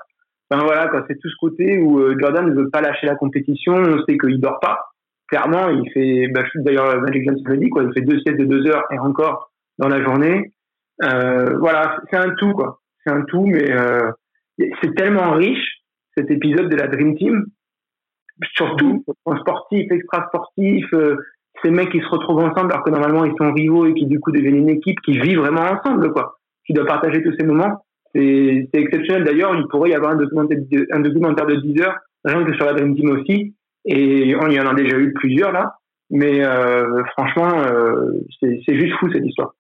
Enfin voilà, c'est tout ce côté où Jordan ne veut pas lâcher la compétition, on sait qu'il dort pas, clairement, il fait, bah, d'ailleurs, Magic Johnson le dit, quoi, il fait deux sets de deux heures et encore dans la journée. Euh, voilà, c'est un tout, quoi. C'est un tout, mais euh, c'est tellement riche, cet épisode de la Dream Team, surtout en sportif, extra sportif, euh, ces mecs qui se retrouvent ensemble alors que normalement ils sont rivaux et qui du coup deviennent une équipe qui vit vraiment ensemble, quoi, qui doit partager tous ces moments. C'est exceptionnel. D'ailleurs, il pourrait y avoir un documentaire, de, un documentaire de 10 heures, rien que sur la Dream Team aussi, et on y en a déjà eu plusieurs là. Mais euh, franchement, euh, c'est juste fou cette histoire.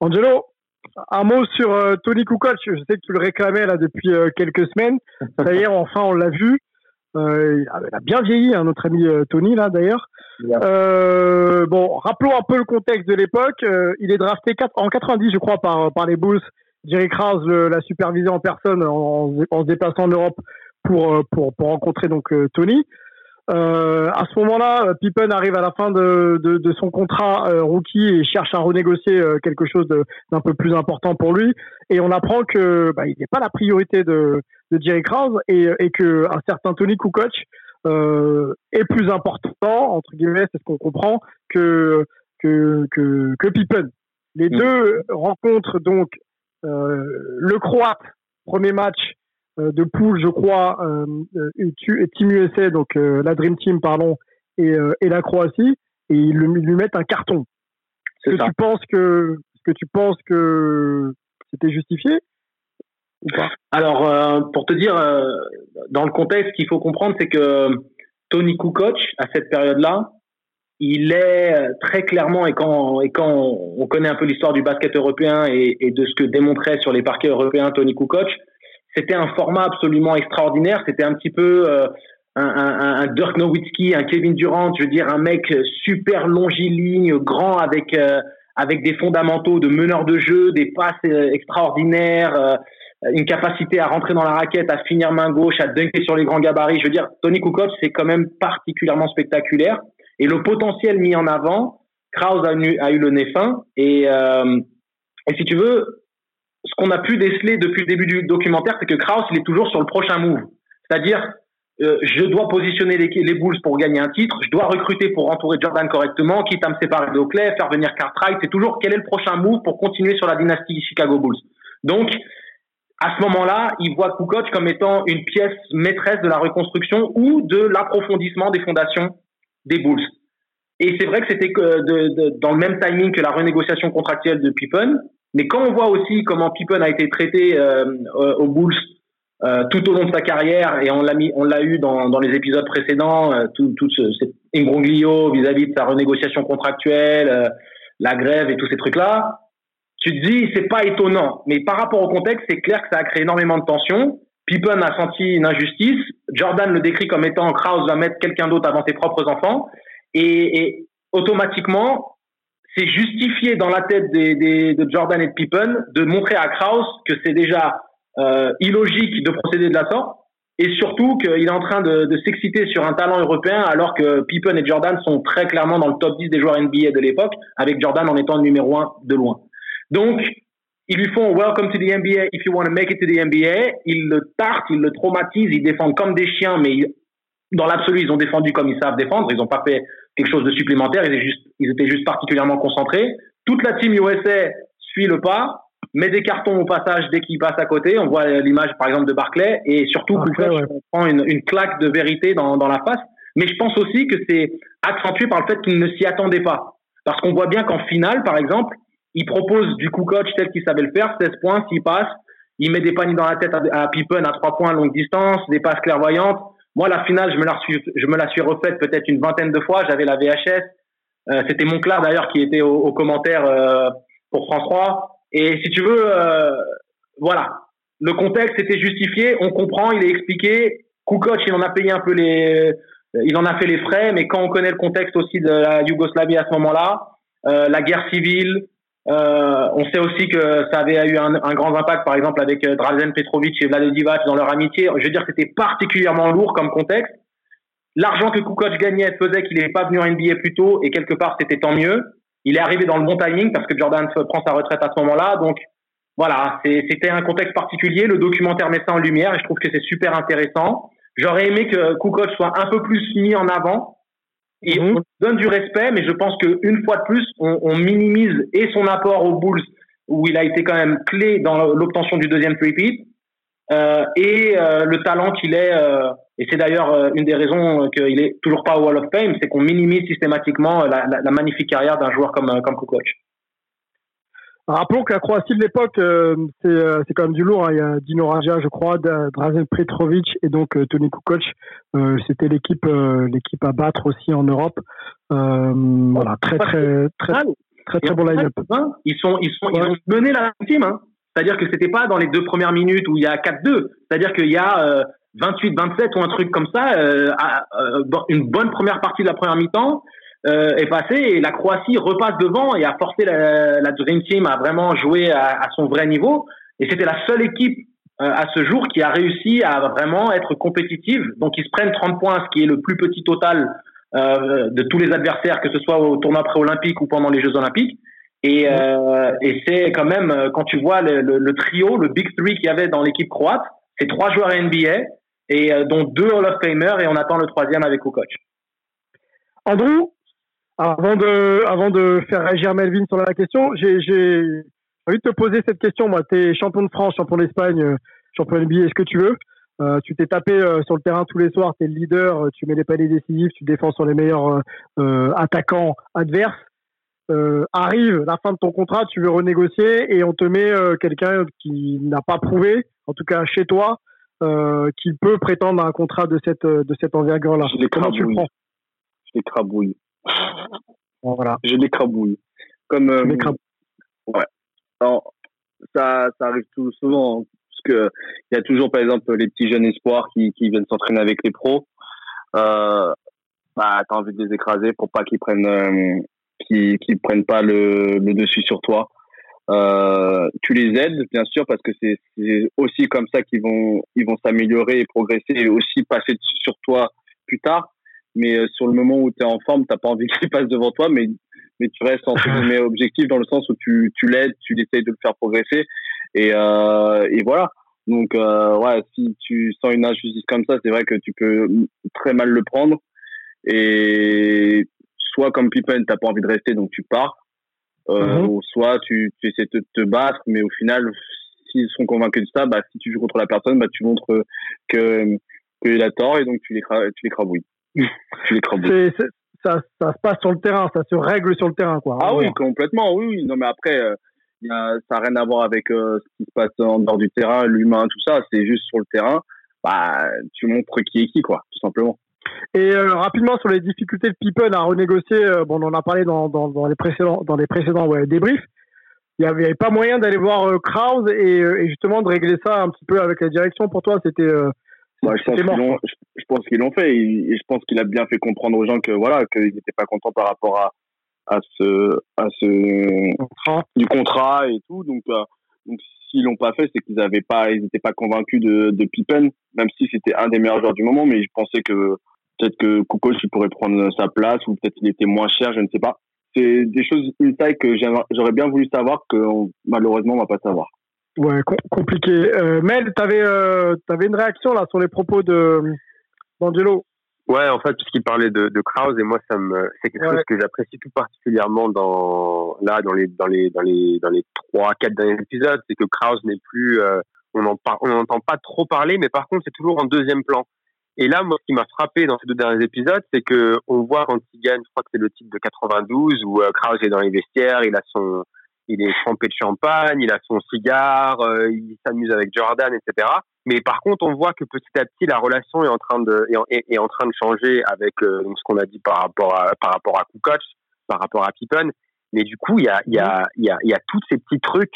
Angelo, un mot sur euh, Tony Kukoc. Je sais que tu le réclamais là depuis quelques semaines. D'ailleurs, enfin, on l'a vu. il a bien vieilli, hein, notre ami Tony là d'ailleurs. bon, rappelons un peu le contexte de l'époque. il est drafté en 90, je crois, par par les Bulls. Jerry Krause l'a supervisé en personne en, en se déplaçant en Europe pour, euh, pour, pour rencontrer donc euh, Tony. Euh, à ce moment-là, Pippen arrive à la fin de, de, de son contrat euh, rookie et cherche à renégocier euh, quelque chose d'un peu plus important pour lui. Et on apprend que bah, il n'est pas la priorité de, de Jerry Krause et, et que un certain Tony Kukoc euh, est plus important entre guillemets, c'est ce qu'on comprend que que que, que Pippen. Les Mm. deux rencontrent donc euh, le Croate premier match euh, de poule, je crois, euh, euh, tu- Team USA, donc euh, la Dream Team, pardon, et, euh, et la Croatie, et ils lui, lui mettent un carton. Est-ce que ça. tu penses que, tu penses que c'était justifié ou pas? Alors, euh, pour te dire, euh, dans le contexte, ce qu'il faut comprendre, c'est que Tony Kukoc, à cette période-là, il est euh, très clairement, et quand, et quand on connaît un peu l'histoire du basket européen et, et de ce que démontrait sur les parquets européens Tony Kukoc, c'était un format absolument extraordinaire. C'était un petit peu euh, un, un, un Dirk Nowitzki, un Kevin Durant, je veux dire, un mec super longiligne, grand, avec, euh, avec des fondamentaux de meneur de jeu, des passes euh, extraordinaires. euh, une capacité à rentrer dans la raquette, à finir main gauche, à dunker sur les grands gabarits. Je veux dire, Tony Kukoc, c'est quand même particulièrement spectaculaire. Et le potentiel mis en avant, Kraus a a eu le nez fin. Et, euh, et si tu veux, ce qu'on a pu déceler depuis le début du documentaire, c'est que Kraus, il est toujours sur le prochain move. C'est-à-dire, euh, je dois positionner les, les Bulls pour gagner un titre, je dois recruter pour entourer Jordan correctement, quitte à me séparer d'Oakley, faire venir Cartwright. C'est toujours quel est le prochain move pour continuer sur la dynastie Chicago Bulls. Donc, à ce moment-là, il voit Kukoc comme étant une pièce maîtresse de la reconstruction ou de l'approfondissement des fondations des Bulls. Et c'est vrai que c'était de, de, dans le même timing que la renégociation contractuelle de Pippen. Mais quand on voit aussi comment Pippen a été traité euh, euh, aux Bulls euh, tout au long de sa carrière, et on l'a eu dans, les épisodes précédents, euh, tout, ce, cet imbroglio vis-à-vis de sa renégociation contractuelle, la grève et tous ces trucs-là, tu te dis, c'est pas étonnant. Mais par rapport au contexte, c'est clair que ça a créé énormément de tensions. Pippen a senti une injustice. Jordan le décrit comme étant Kraus va mettre quelqu'un d'autre avant ses propres enfants. Et automatiquement, c'est justifié dans la tête des, des, de Jordan et de Pippen de montrer à Kraus que c'est déjà euh, illogique de procéder de la sorte. Et surtout qu'il est en train de, de s'exciter sur un talent européen alors que Pippen et Jordan sont très clairement dans le top 10 des joueurs NBA de l'époque, avec Jordan en étant numéro 1 de loin. Donc, ils lui font Welcome to the NBA if you want to make it to the NBA. Ils le tartent, ils le traumatisent, ils défendent comme des chiens, mais dans l'absolu, ils ont défendu comme ils savent défendre. Ils n'ont pas fait quelque chose de supplémentaire. Ils étaient, juste, ils étaient juste particulièrement concentrés. Toute la team USA suit le pas, met des cartons au passage dès qu'il passe à côté. On voit l'image, par exemple, de Barclay. Et surtout, Barclay, ouais. on prend une, une claque de vérité dans, dans la face. Mais je pense aussi que c'est accentué par le fait qu'il ne s'y attendait pas. Parce qu'on voit bien qu'en finale, par exemple, il propose du coup coach tel qu'il savait le faire, 16 points, s'il passe. Il met des paniers dans la tête à, à Pippen à 3 points à longue distance, des passes clairvoyantes. Moi, la finale, je me la suis, refaite peut-être une vingtaine de fois. J'avais la VHS. Euh, C'était Monclar d'ailleurs qui était au, commentaire euh, pour France 3. Et si tu veux, euh, voilà, le contexte était justifié. On comprend, il est expliqué. Kukoc, il en a payé un peu les, il en a fait les frais. Mais quand on connaît le contexte aussi de la Yougoslavie à ce moment-là, la guerre civile, euh, on sait aussi que ça avait eu un, un grand impact, par exemple, avec euh, Drazen Petrovic et Vlade Divac dans leur amitié. Je veux dire, c'était particulièrement lourd comme contexte. L'argent que Kukoc gagnait faisait qu'il n'est pas venu en NBA plus tôt, et quelque part, c'était tant mieux. Il est arrivé dans le bon timing parce que Jordan prend sa retraite à ce moment-là. Donc, voilà, c'était un contexte particulier. Le documentaire met ça en lumière et je trouve que c'est super intéressant. J'aurais aimé que Kukoc soit un peu plus mis en avant. Et Mhm. on donne du respect, mais je pense qu'une fois de plus, on, on minimise et son apport aux Bulls, où il a été quand même clé dans l'obtention du deuxième three-peat, euh, et euh, le talent qu'il est. euh, et c'est d'ailleurs euh, une des raisons qu'il est toujours pas au Wall of Fame, c'est qu'on minimise systématiquement la, la, la magnifique carrière d'un joueur comme, euh, comme Kukoc. Rappelons que la Croatie de l'époque, euh, c'est euh, c'est quand même du lourd. hein. Il y a Dino Raja, je crois, Drazen Petrovic et donc euh, Toni Kukoc. Euh, C'était l'équipe euh, l'équipe à battre aussi en Europe. Euh, voilà, très très très très très Et bon line-up. hein, Ils sont, ils sont, ils ont mené la team. Hein. C'est-à-dire que c'était pas dans les deux premières minutes où il y a 4-2. C'est-à-dire qu'il y a euh, 28-27 ou un truc comme ça. Euh, à- euh, une bonne première partie de la première mi-temps euh, est passée et la Croatie repasse devant et a forcé la, la Dream Team à vraiment jouer à, à son vrai niveau. Et c'était la seule équipe à ce jour qui a réussi à vraiment être compétitive. Donc ils se prennent 30 points, ce qui est le plus petit total de tous les adversaires, que ce soit au tournoi pré-olympique ou pendant les Jeux olympiques. Et, et c'est quand même, quand tu vois le, le, trio, le Big Three qu'il y avait dans l'équipe croate, c'est trois joueurs NBA, et dont deux Hall of Famer, et on attend le troisième avec coach. Andrew, avant de, avant de faire réagir Melvin sur la question, j'ai envie de te poser cette question. Moi, tu es champion de France, champion d'Espagne, euh, champion NBA, est-ce que tu veux? Euh, Tu t'es tapé euh, sur le terrain tous les soirs, tu es le leader, tu mets les paliers décisifs, tu défends sur les meilleurs attaquants adverses. arrive la fin de ton contrat, tu veux renégocier et on te met quelqu'un qui n'a pas prouvé, en tout cas chez toi, qu'il peut prétendre à un contrat de cette, de cette envergure-là. Comment tu le prends? Je l'écrabouille. Voilà. Je l'écrabouille. Comme, euh, ouais. Alors, ça, ça arrive tout souvent, hein, parce que il y a toujours, par exemple, les petits jeunes espoirs qui, qui viennent s'entraîner avec les pros. Euh, bah, t'as envie de les écraser pour pas qu'ils prennent, euh, qu'ils, qu'ils prennent pas le, le dessus sur toi. Euh, tu les aides, bien sûr, parce que c'est, c'est aussi comme ça qu'ils vont, ils vont s'améliorer et progresser et aussi passer sur toi plus tard mais euh, sur le moment où tu es en forme, t'as pas envie qu'il passe devant toi, mais mais tu restes entre guillemets objectif dans le sens où tu tu l'aides, tu essayes de le faire progresser et euh, et voilà. Donc euh, ouais, si tu sens une injustice comme ça, c'est vrai que tu peux très mal le prendre et soit comme Pippen, t'as pas envie de rester donc tu pars, euh, mhm. ou soit tu, tu essaies de te battre, mais au final s'ils sont convaincus de ça, bah si tu joues contre la personne, bah tu montres que qu'il a tort et donc tu les tu l'écrabouilles. Ça, ça se passe sur le terrain, ça se règle sur le terrain, quoi. Ah oui, complètement, oui, oui. Non, mais après, euh, ça n'a rien à voir avec euh, ce qui se passe en dehors du terrain, l'humain, tout ça. C'est juste sur le terrain, bah, tu montres qui est qui, quoi, tout simplement. Et euh, rapidement sur les difficultés de Pippen à renégocier, bon, on en a parlé dans, dans, dans les précédents, dans les précédents ouais, débriefs. Il n'y avait pas moyen d'aller voir Kraus et, et, justement de régler ça un petit peu avec la direction. Pour toi, c'était bah, je, pense qu'ils l'ont, je, pense qu'ils l'ont fait. Et, je pense qu'il a bien fait comprendre aux gens que voilà qu'ils n'étaient pas contents par rapport à à ce à ce contrat. du contrat et tout. Donc euh, donc s'ils l'ont pas fait c'est qu'ils avaient pas ils n'étaient pas convaincus de de Pippen même si c'était un des meilleurs joueurs du moment. Mais je pensais que peut-être que Kukoc il pourrait prendre sa place ou peut-être qu'il était moins cher je ne sais pas. C'est des choses taille que j'aurais bien voulu savoir que malheureusement on va pas savoir Ouais, compliqué. Euh, Mel, tu avais, euh, avais, une réaction là sur les propos de d'Angelo? Ouais, en fait, puisqu'il parlait de, de Kraus et moi, ça me, c'est quelque chose que j'apprécie tout particulièrement dans là dans les dans les dans les dans les trois quatre derniers épisodes, c'est que Kraus n'est plus, euh, on en on n'entend pas trop parler, mais par contre, c'est toujours en deuxième plan. Et là, moi, ce qui m'a frappé dans ces deux derniers épisodes, c'est que on voit quand il gagne, je crois que c'est le titre de 92 où euh, Kraus est dans les vestiaires, il a son il est trempé de champagne, il a son cigare, euh, il s'amuse avec Jordan, etc. Mais par contre, on voit que petit à petit, la relation est en train de est, est en train de changer avec euh, ce qu'on a dit par rapport à par rapport à Kukoc, par rapport à Pippen. Mais du coup, il y a il y a il y a il y a tous ces petits trucs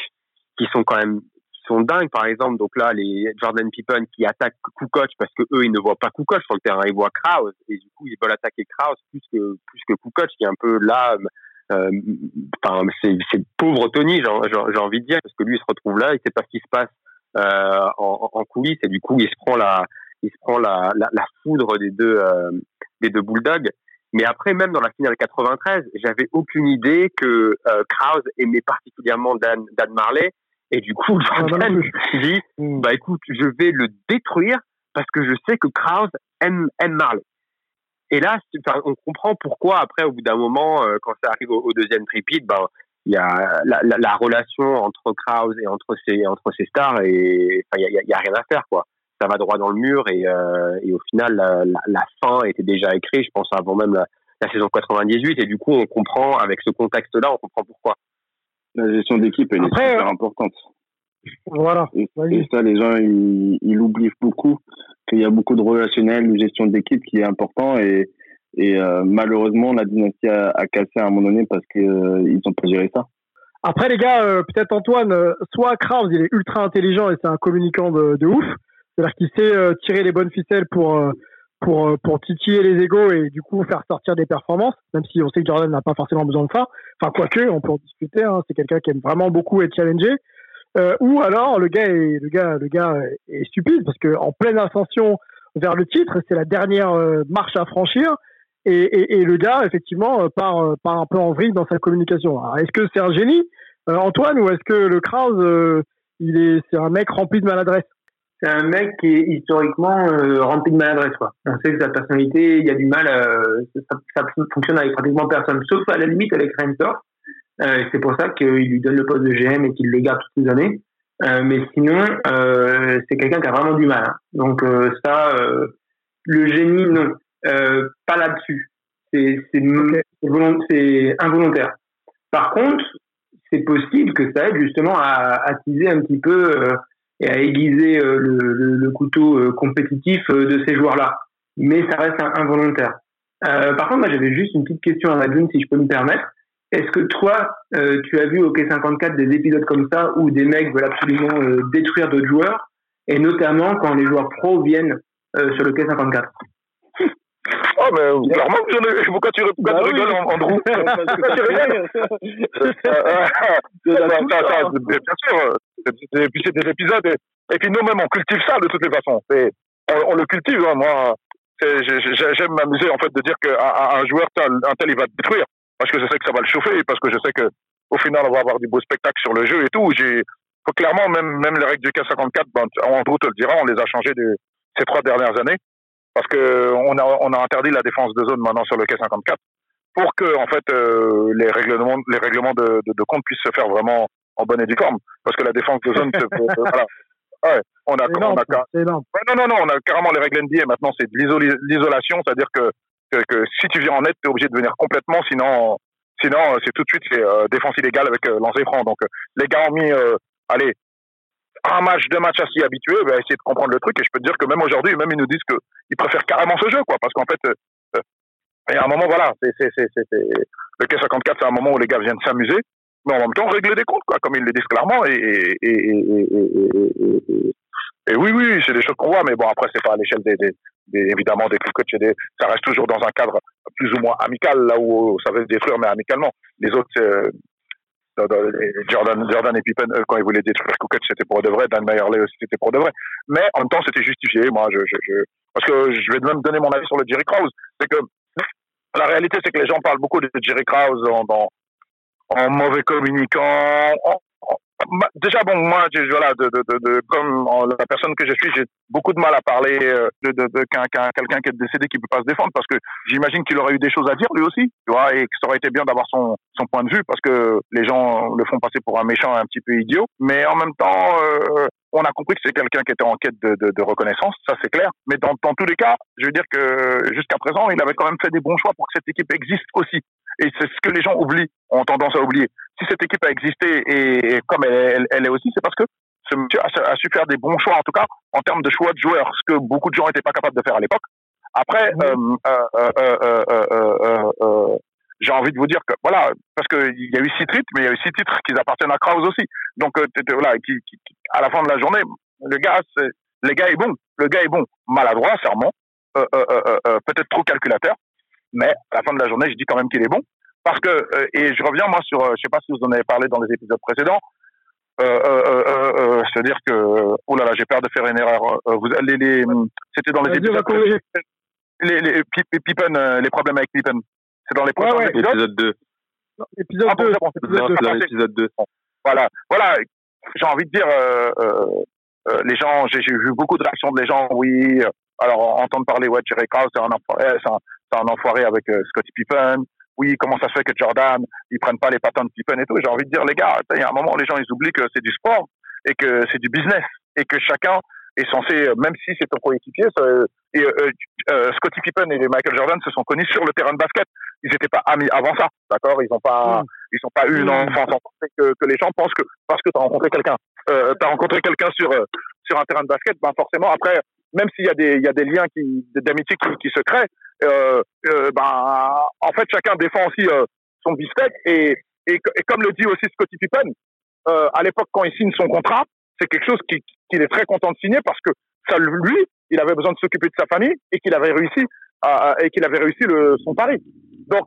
qui sont quand même qui sont dingues. Par exemple, donc là, les Jordan Pippen qui attaquent Kukoc parce que eux, ils ne voient pas Kukoc sur le terrain, ils voient Kraus et du coup, ils veulent attaquer Kraus plus que plus que Kukoc qui est un peu là enfin, c'est, c'est pauvre Tony, j'ai, envie de dire, parce que lui, il se retrouve là, il sait pas ce qui se passe euh, en, en, coulisses, et du coup, il se prend la, il se prend la, la, la foudre des deux, euh, des deux Bulldogs. Mais après, même dans la finale 93, j'avais aucune idée que euh, Kraus aimait particulièrement Dan, Dan Marley. Et du coup, Jordan dit, bah écoute, je vais le détruire parce que je sais que Kraus aime, aime Marley. Et là, on comprend pourquoi après, au bout d'un moment, euh, quand ça arrive au, deuxième tripit, ben il y a la, la, la, relation entre Kraus et entre ses entre ses stars et il y a, y a, rien à faire quoi. Ça va droit dans le mur et, euh, et au final la, la, fin était déjà écrite, je pense avant même la, saison 98 et du coup on comprend avec ce contexte-là, on comprend pourquoi. La gestion d'équipe est super importante. Voilà. Et, ça, les gens, ils, ils oublient beaucoup qu'il y a beaucoup de relationnel, une gestion d'équipe qui est important et, et euh, malheureusement, la dynastie a, a, cassé à un moment donné parce qu'ils euh, ils n'ont pas géré ça. Après, les gars, euh, peut-être Antoine, soit Kraus, il est ultra intelligent et c'est un communicant de, de ouf. C'est-à-dire qu'il sait tirer les bonnes ficelles pour, pour, pour titiller les égaux et du coup faire sortir des performances, même si on sait que Jordan n'a pas forcément besoin de ça. Enfin, quoique, on peut en discuter. Hein, c'est quelqu'un qui aime vraiment beaucoup être challengé. Ou alors le gars est stupide parce que en pleine ascension vers le titre, c'est la dernière marche à franchir. Et, le gars, effectivement, part, part un peu en vrille dans sa communication. Est-ce que c'est un génie, Antoine, ou est-ce que le Kraus, il est, c'est un mec rempli de maladresse? C'est un mec qui est historiquement euh, rempli de maladresse. Quoi. On sait que sa personnalité, il y a du mal, euh, ça, ça, fonctionne avec pratiquement personne, sauf à la limite avec Rensor. Euh, c'est pour ça qu'il lui donne le poste de GM et qu'il le garde toutes ces années. Euh, mais sinon, euh, c'est quelqu'un qui a vraiment du mal. Hein. Donc ça, le génie, non, pas là-dessus. C'est c'est involontaire. Par contre, c'est possible que ça aide justement à attiser un petit peu et à aiguiser euh, le, le, le, couteau euh, compétitif euh, de ces joueurs-là. Mais ça reste involontaire. Euh, par contre, moi, j'avais juste une petite question à Madeleine, si je peux me permettre. Est-ce que toi, euh, tu as vu au K54 des épisodes comme ça où des mecs veulent absolument détruire d'autres joueurs, et notamment quand les joueurs pros viennent sur le K54? Oh, mais clairement, pourquoi tu, pourquoi bah tu rigoles, Andrew? Pourquoi tu rigoles? Bien sûr, et puis c'est des épisodes. Et, puis nous-mêmes, on cultive ça de toutes les façons. On, on, le cultive. Hein, moi, j'aime m'amuser en fait de dire qu'un un joueur un tel, il va te détruire parce que je sais que ça va le chauffer, parce que je sais que au final, on va avoir du beau spectacle sur le jeu et tout. J'ai clairement même même les règles du K54, ben, Andrew te le dira, on les a changées de, ces trois dernières années parce que on a on a interdit la défense de zone maintenant sur le K54 pour que en fait euh, les règlements les règlements de, de, de compte puissent se faire vraiment en bonne et due forme. Parce que la défense de zone, voilà. Ouais, on a, on a, non, non, non, on a carrément les règles NBA maintenant, c'est de l'isolation, c'est-à-dire que, que, si tu viens en net, tu es obligé de venir complètement, sinon, sinon c'est tout de suite c'est euh, défense illégale avec euh, franc. Donc, euh, les gars ont mis, euh, allez, un match, deux matchs à s'y habituer, bah, essayer de comprendre le truc. Et je peux te dire que même aujourd'hui, même ils nous disent qu'ils préfèrent carrément ce jeu, quoi, parce qu'en fait, il y a un moment, voilà, c'est, c'est, c'est, c'est, le K54, c'est un moment où les gars viennent s'amuser mais en même temps régler des comptes, quoi, comme ils le disent clairement. Et, et oui, oui, c'est des choses qu'on voit, mais bon, après, c'est pas à l'échelle des, des, évidemment des coachs, des, ça reste toujours dans un cadre plus ou moins amical, là où ça veut se détruire, mais amicalement. Les autres, Jordan, Jordan et Pippen, quand ils voulaient détruire Kukoc, c'était pour de vrai. Dan Meyerley aussi, c'était pour de vrai. Mais en même temps, c'était justifié. Moi, je, je, je, parce que je vais même donner mon avis sur le Jerry Krause. C'est que la réalité, c'est que les gens parlent beaucoup de Jerry Krause dans, en mauvais communicant. Bah, déjà, bon, moi, voilà, de, de, de, comme la personne que je suis, j'ai beaucoup de mal à parler euh, de, de, de quelqu'un qui est décédé qui peut pas se défendre parce que j'imagine qu'il aurait eu des choses à dire lui aussi, tu vois, et que ça aurait été bien d'avoir son, son point de vue parce que les gens le font passer pour un méchant un petit peu idiot. Mais en même temps, euh, on a compris que c'est quelqu'un qui était en quête de, de, de reconnaissance, ça c'est clair. Mais dans, dans tous les cas, je veux dire que jusqu'à présent, il avait quand même fait des bons choix pour que cette équipe existe aussi. Et c'est ce que les gens oublient, ont tendance à oublier. Si cette équipe a existé et, comme elle, elle, est aussi, c'est parce que ce monsieur a, su faire des bons choix, en tout cas en termes de choix de joueurs, ce que beaucoup de gens n'étaient pas capables de faire à l'époque. Après, j'ai envie de vous dire que voilà, parce qu'il y a eu six titres, mais il y a eu six titres qui appartiennent à Kraus aussi. Donc voilà, qui, qui, à la fin de la journée, le gars, le gars est bon, le gars est bon, maladroit, sûrement, peut-être trop calculateur, mais à la fin de la journée, je dis quand même qu'il est bon. Parce que, euh, et je reviens moi sur, euh, je sais pas si vous en avez parlé dans les épisodes précédents, euh, euh, euh, c'est-à-dire que, oh là là, j'ai peur de faire une erreur. vous, les, les, c'était dans les épisodes précédents. Les, les, Pippen, les problèmes avec Pippen. C'est dans les prochains ouais, épisodes. Épisode 2. Épisode, ah, 2. Bon, épisode 2. épisode 2. Voilà, voilà. J'ai envie de dire, euh, les gens, j'ai vu beaucoup de réactions de les gens, oui. Alors, entendre parler, ouais, Jerry Krause, c'est un, enfoiré avec euh, Scottie Pippen. Oui, comment ça se fait que Jordan, ils prennent pas les patins de Pippen et tout. J'ai envie de dire, les gars, il y a un moment, les gens, ils oublient que c'est du sport et que c'est du business et que chacun est censé, euh, même si c'est ton coéquipier, et euh, euh, Scottie Pippen et Michael Jordan se sont connus sur le terrain de basket. Ils n'étaient pas amis avant ça, d'accord? Ils n'ont pas, mm. ils ont pas eu une mm. enfance que, que les gens pensent que parce que tu as rencontré quelqu'un, euh, tu as rencontré quelqu'un sur sur un terrain de basket, ben forcément après, même s'il y a des il y a des liens qui d'amitié qui, qui se créent, euh, euh, ben, en fait, chacun défend aussi euh, son biscuit. Et, et, et, comme le dit aussi Scottie Pippen, euh, à l'époque, quand il signe son contrat, c'est quelque chose qu'il qui est très content de signer parce que ça, lui, il avait besoin de s'occuper de sa famille et qu'il avait réussi à, et qu'il avait réussi le, son pari. Donc,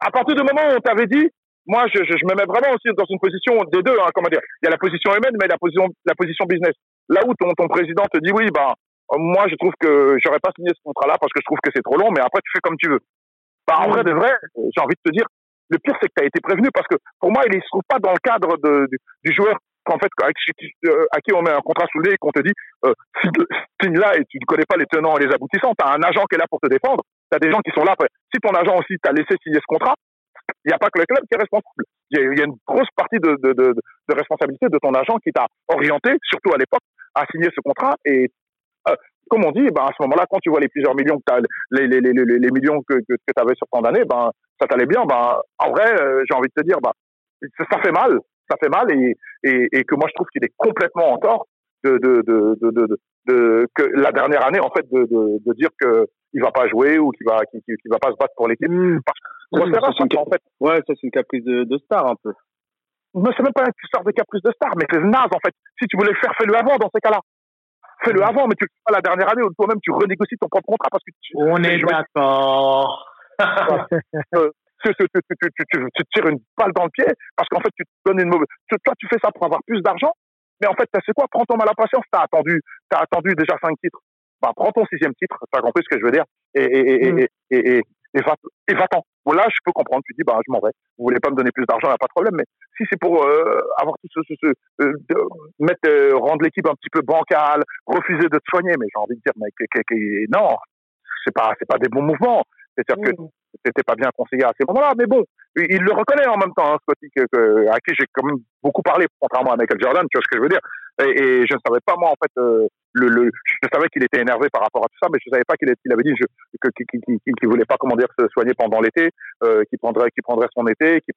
à partir du moment où on t'avait dit, moi, je, je, je, me mets vraiment aussi dans une position des deux. Hein, comment dire Il y a la position humaine, mais la position, la position business. Là où ton, ton président te dit oui, bah, moi, je trouve que j'aurais pas signé ce contrat-là parce que je trouve que c'est trop long, mais après, tu fais comme tu veux. Bah, en vrai de vrai, j'ai envie de te dire, le pire, c'est que tu as été prévenu parce que pour moi, il ne se trouve pas dans le cadre de, du, du joueur qu'en fait, à qui on met un contrat sous le nez et qu'on te dit, euh, signe là et tu ne connais pas les tenants et les aboutissants. Tu as un agent qui est là pour te défendre. Tu as des gens qui sont là. Si ton agent aussi t'a laissé signer ce contrat, il n'y a pas que le club qui est responsable. Il y, a une grosse partie de, responsabilité de ton agent qui t'a orienté, surtout à l'époque, à signer ce contrat. Et euh, comme on dit, ben, à ce moment-là, quand tu vois les plusieurs millions que as, les, millions que tu avais sur tant d'années, ben, ça t'allait bien. Ben, en vrai, euh, j'ai envie de te dire, ben, ça fait mal, ça fait mal, et, et, et que moi je trouve qu'il est complètement en tort de, de, de, de, de, que la dernière année, en fait, de, dire que il va pas jouer ou qu'il va, qu'il, va pas se battre pour l'équipe. Mmh. Parce que, ça, c'est en fait. Ouais, ça c'est une caprice de, star un peu. Mais c'est même pas une histoire de caprice de star, mais c'est naze en fait. Si tu voulais le faire, fais-le avant dans ces cas-là. Fais-le avant, mais tu le fais pas la dernière année où toi-même tu renégocies ton propre contrat parce que tu, On est d'accord. tu, tu, tu, tu, tu, tires une balle dans le pied parce qu'en fait tu te donnes une mauvaise. Toi, tu fais ça pour avoir plus d'argent, mais en fait, c'est quoi? Prends ton mal à patience. T'as attendu, t'as attendu déjà cinq titres. Bah, prends ton sixième titre. T'as compris ce que je veux dire? Et et et, mmh. et, et, va et va-t'en. Bon là, je peux comprendre. Tu dis bah je m'en vais. Vous voulez pas me donner plus d'argent, y a pas de problème. Mais si c'est pour euh, avoir tout ce, ce, ce euh, de, mettre euh, rendre l'équipe un petit peu bancale, refuser de te soigner, mais j'ai envie de dire mais que, que, que, non, c'est pas c'est pas des bons mouvements. C'est-à-dire mmh. que c'était pas bien conseillé à ces moments-là. Mais bon, il le reconnaît en même temps, hein, Scotty, que, que, à qui j'ai quand même beaucoup parlé, contrairement à Michael Jordan, tu vois ce que je veux dire. Et, et je ne savais pas, moi, en fait, euh, le, le, je savais qu'il était énervé par rapport à tout ça, mais je savais pas qu'il avait dit qu'il qu qu voulait pas, comment dire, se soigner pendant l'été, euh, qu'il prendrait, qu'il prendrait son été, qu'il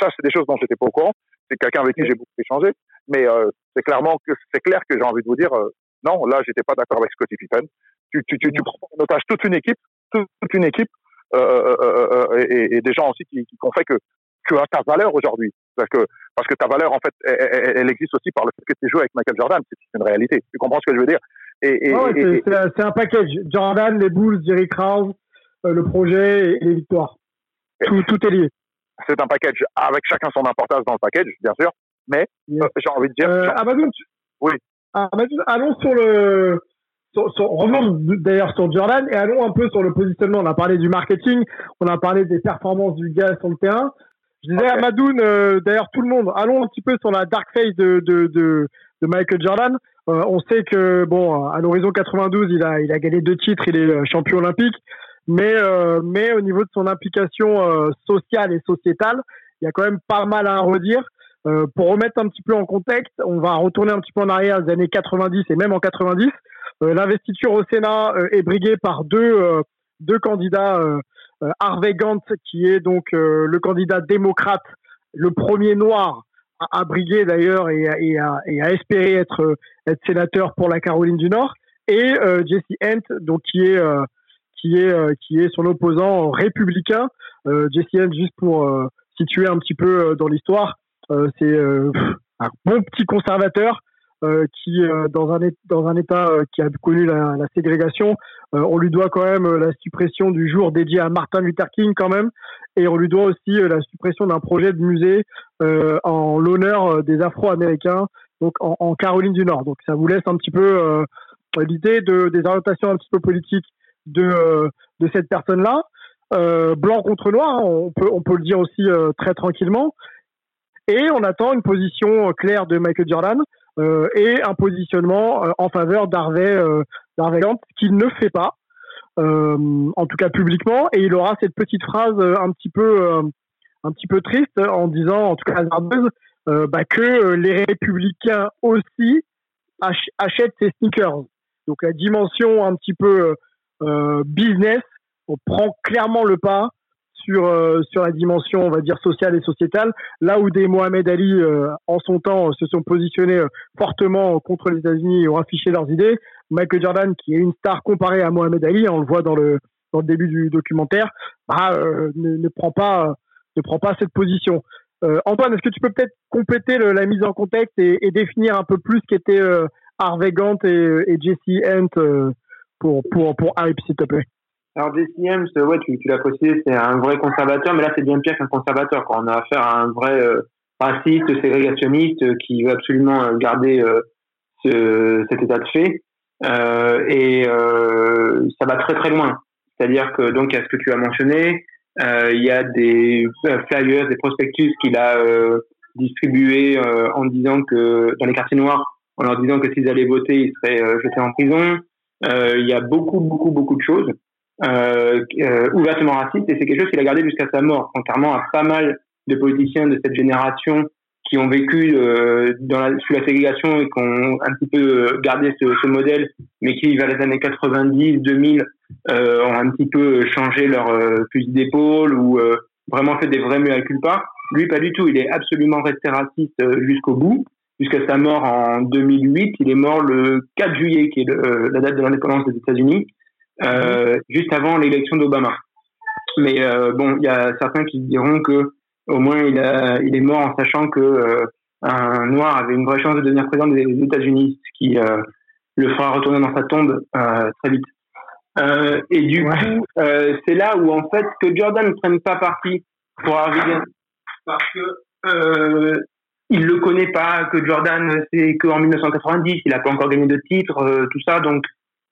ça, c'est des choses dont j'étais pas au courant. C'est quelqu'un avec qui j'ai beaucoup échangé, mais euh, c'est clairement que c'est clair que j'ai envie de vous dire, euh, non, là, j'étais pas d'accord avec Scotty Pippen. Tu, tu, tu, tu prends en otage toute une équipe, toute, une équipe, et, et, des gens aussi qui, qui ont fait que tu as ta valeur aujourd'hui. Parce que, parce que ta valeur, en fait, elle, elle, existe aussi par le fait que tu joué avec Michael Jordan. C'est une réalité. Tu comprends ce que je veux dire? Et, et, ouais, C'est un package. Jordan, les Bulls, Jerry Krause, euh, le projet et les victoires. Tout, tout est lié. C'est un package avec chacun son importance dans le package, bien sûr. Mais yes. euh, j'ai envie de dire. Euh, oui. Allons sur le, sur, sur, revenons d'ailleurs sur Jordan et allons un peu sur le positionnement. On a parlé du marketing, on a parlé des performances du gars sur le terrain. Je disais okay. à Madoun, euh, d'ailleurs tout le monde, allons un petit peu sur la dark face de, de, de, de Michael Jordan. Euh, on sait que bon, à l'horizon 92, il a, il a gagné deux titres, il est champion olympique, mais, euh, mais au niveau de son implication euh, sociale et sociétale, il y a quand même pas mal à redire. Euh, pour remettre un petit peu en contexte, on va retourner un petit peu en arrière des années 90 et même en 90. Euh, l'investiture au Sénat euh, est briguée par deux, euh, deux candidats. Harvey Gantt, qui est donc le candidat démocrate, le premier noir à, briguer d'ailleurs et, à, espérer être, sénateur pour la Caroline du Nord, et Jesse Hunt, donc qui est qui est qui est son opposant républicain. Jesse Hunt, juste pour situer un petit peu dans l'histoire, c'est un bon petit conservateur qui euh, dans un dans un État euh, qui a connu la, ségrégation, on lui doit quand même la suppression du jour dédié à Martin Luther King quand même, et on lui doit aussi la suppression d'un projet de musée en l'honneur des Afro-Américains, donc en, Caroline du Nord. Donc ça vous laisse un petit peu l'idée de des orientations un petit peu politiques de de cette personne-là. Euh, blanc contre noir, hein, on peut on peut le dire aussi euh, très tranquillement. Et on attend une position claire de Michael Jordan euh, et un positionnement euh, en faveur d'Harvey euh, qu'il ne fait pas, en tout cas publiquement, et il aura cette petite phrase un petit peu un petit peu triste en disant, en tout cas hasardeuse, bah, que les républicains aussi ach achètent ces sneakers. Donc la dimension un petit peu euh, business, on prend clairement le pas sur euh, sur la dimension on va dire sociale et sociétale là où des Mohamed Ali euh, en son temps se sont positionnés euh, fortement contre les États-Unis et ont affiché leurs idées Michael Jordan qui est une star comparée à Mohamed Ali on le voit dans le début du documentaire bah, euh, ne, prend pas ne prend pas cette position. Euh, Antoine est-ce que tu peux peut-être compléter la mise en contexte et, définir un peu plus ce qu'était Harvey Gantt et, et Jesse Hunt pour pour pour Harry s'il te plaît? Alors DCM, ouais, tu, l'as précisé, c'est un vrai conservateur, mais là c'est bien pire qu'un conservateur. On a affaire à un vrai euh, raciste, ségrégationniste euh, qui veut absolument euh, garder ce, cet état de fait, et ça va très très loin. C'est-à-dire que donc il y a ce que tu as mentionné, il y a des flyers, des prospectus qu'il a distribués en disant que dans les quartiers noirs, en leur disant que s'ils allaient voter, ils seraient jetés en prison. il y a beaucoup beaucoup beaucoup de choses euh, euh, ouvertement raciste et c'est quelque chose qu'il a gardé jusqu'à sa mort, contrairement à pas mal de politiciens de cette génération qui ont vécu euh, dans la, sous la ségrégation et qui ont un petit peu gardé ce, ce modèle, mais qui, vers les années 90, 2000, euh, ont un petit peu changé leur euh, fusil d'épaule ou euh, vraiment fait des vrais à culpa. Lui, pas du tout. Il est absolument resté raciste jusqu'au bout, jusqu'à sa mort en 2008. Il est mort le 4 juillet, qui est la date de l'indépendance des États-Unis euh, juste avant l'élection d'Obama. Mais euh, bon, il y a certains qui diront que au moins il, a, il est mort en sachant que euh, un noir avait une vraie chance de devenir président des États-Unis, ce qui euh, le fera retourner dans sa tombe très vite. et du coup, c'est là où en fait que Jordan ne prenne pas parti pour Harvey parce que il le connaît pas, que Jordan c'est qu'en 1990, il a pas encore gagné de titre, tout ça, donc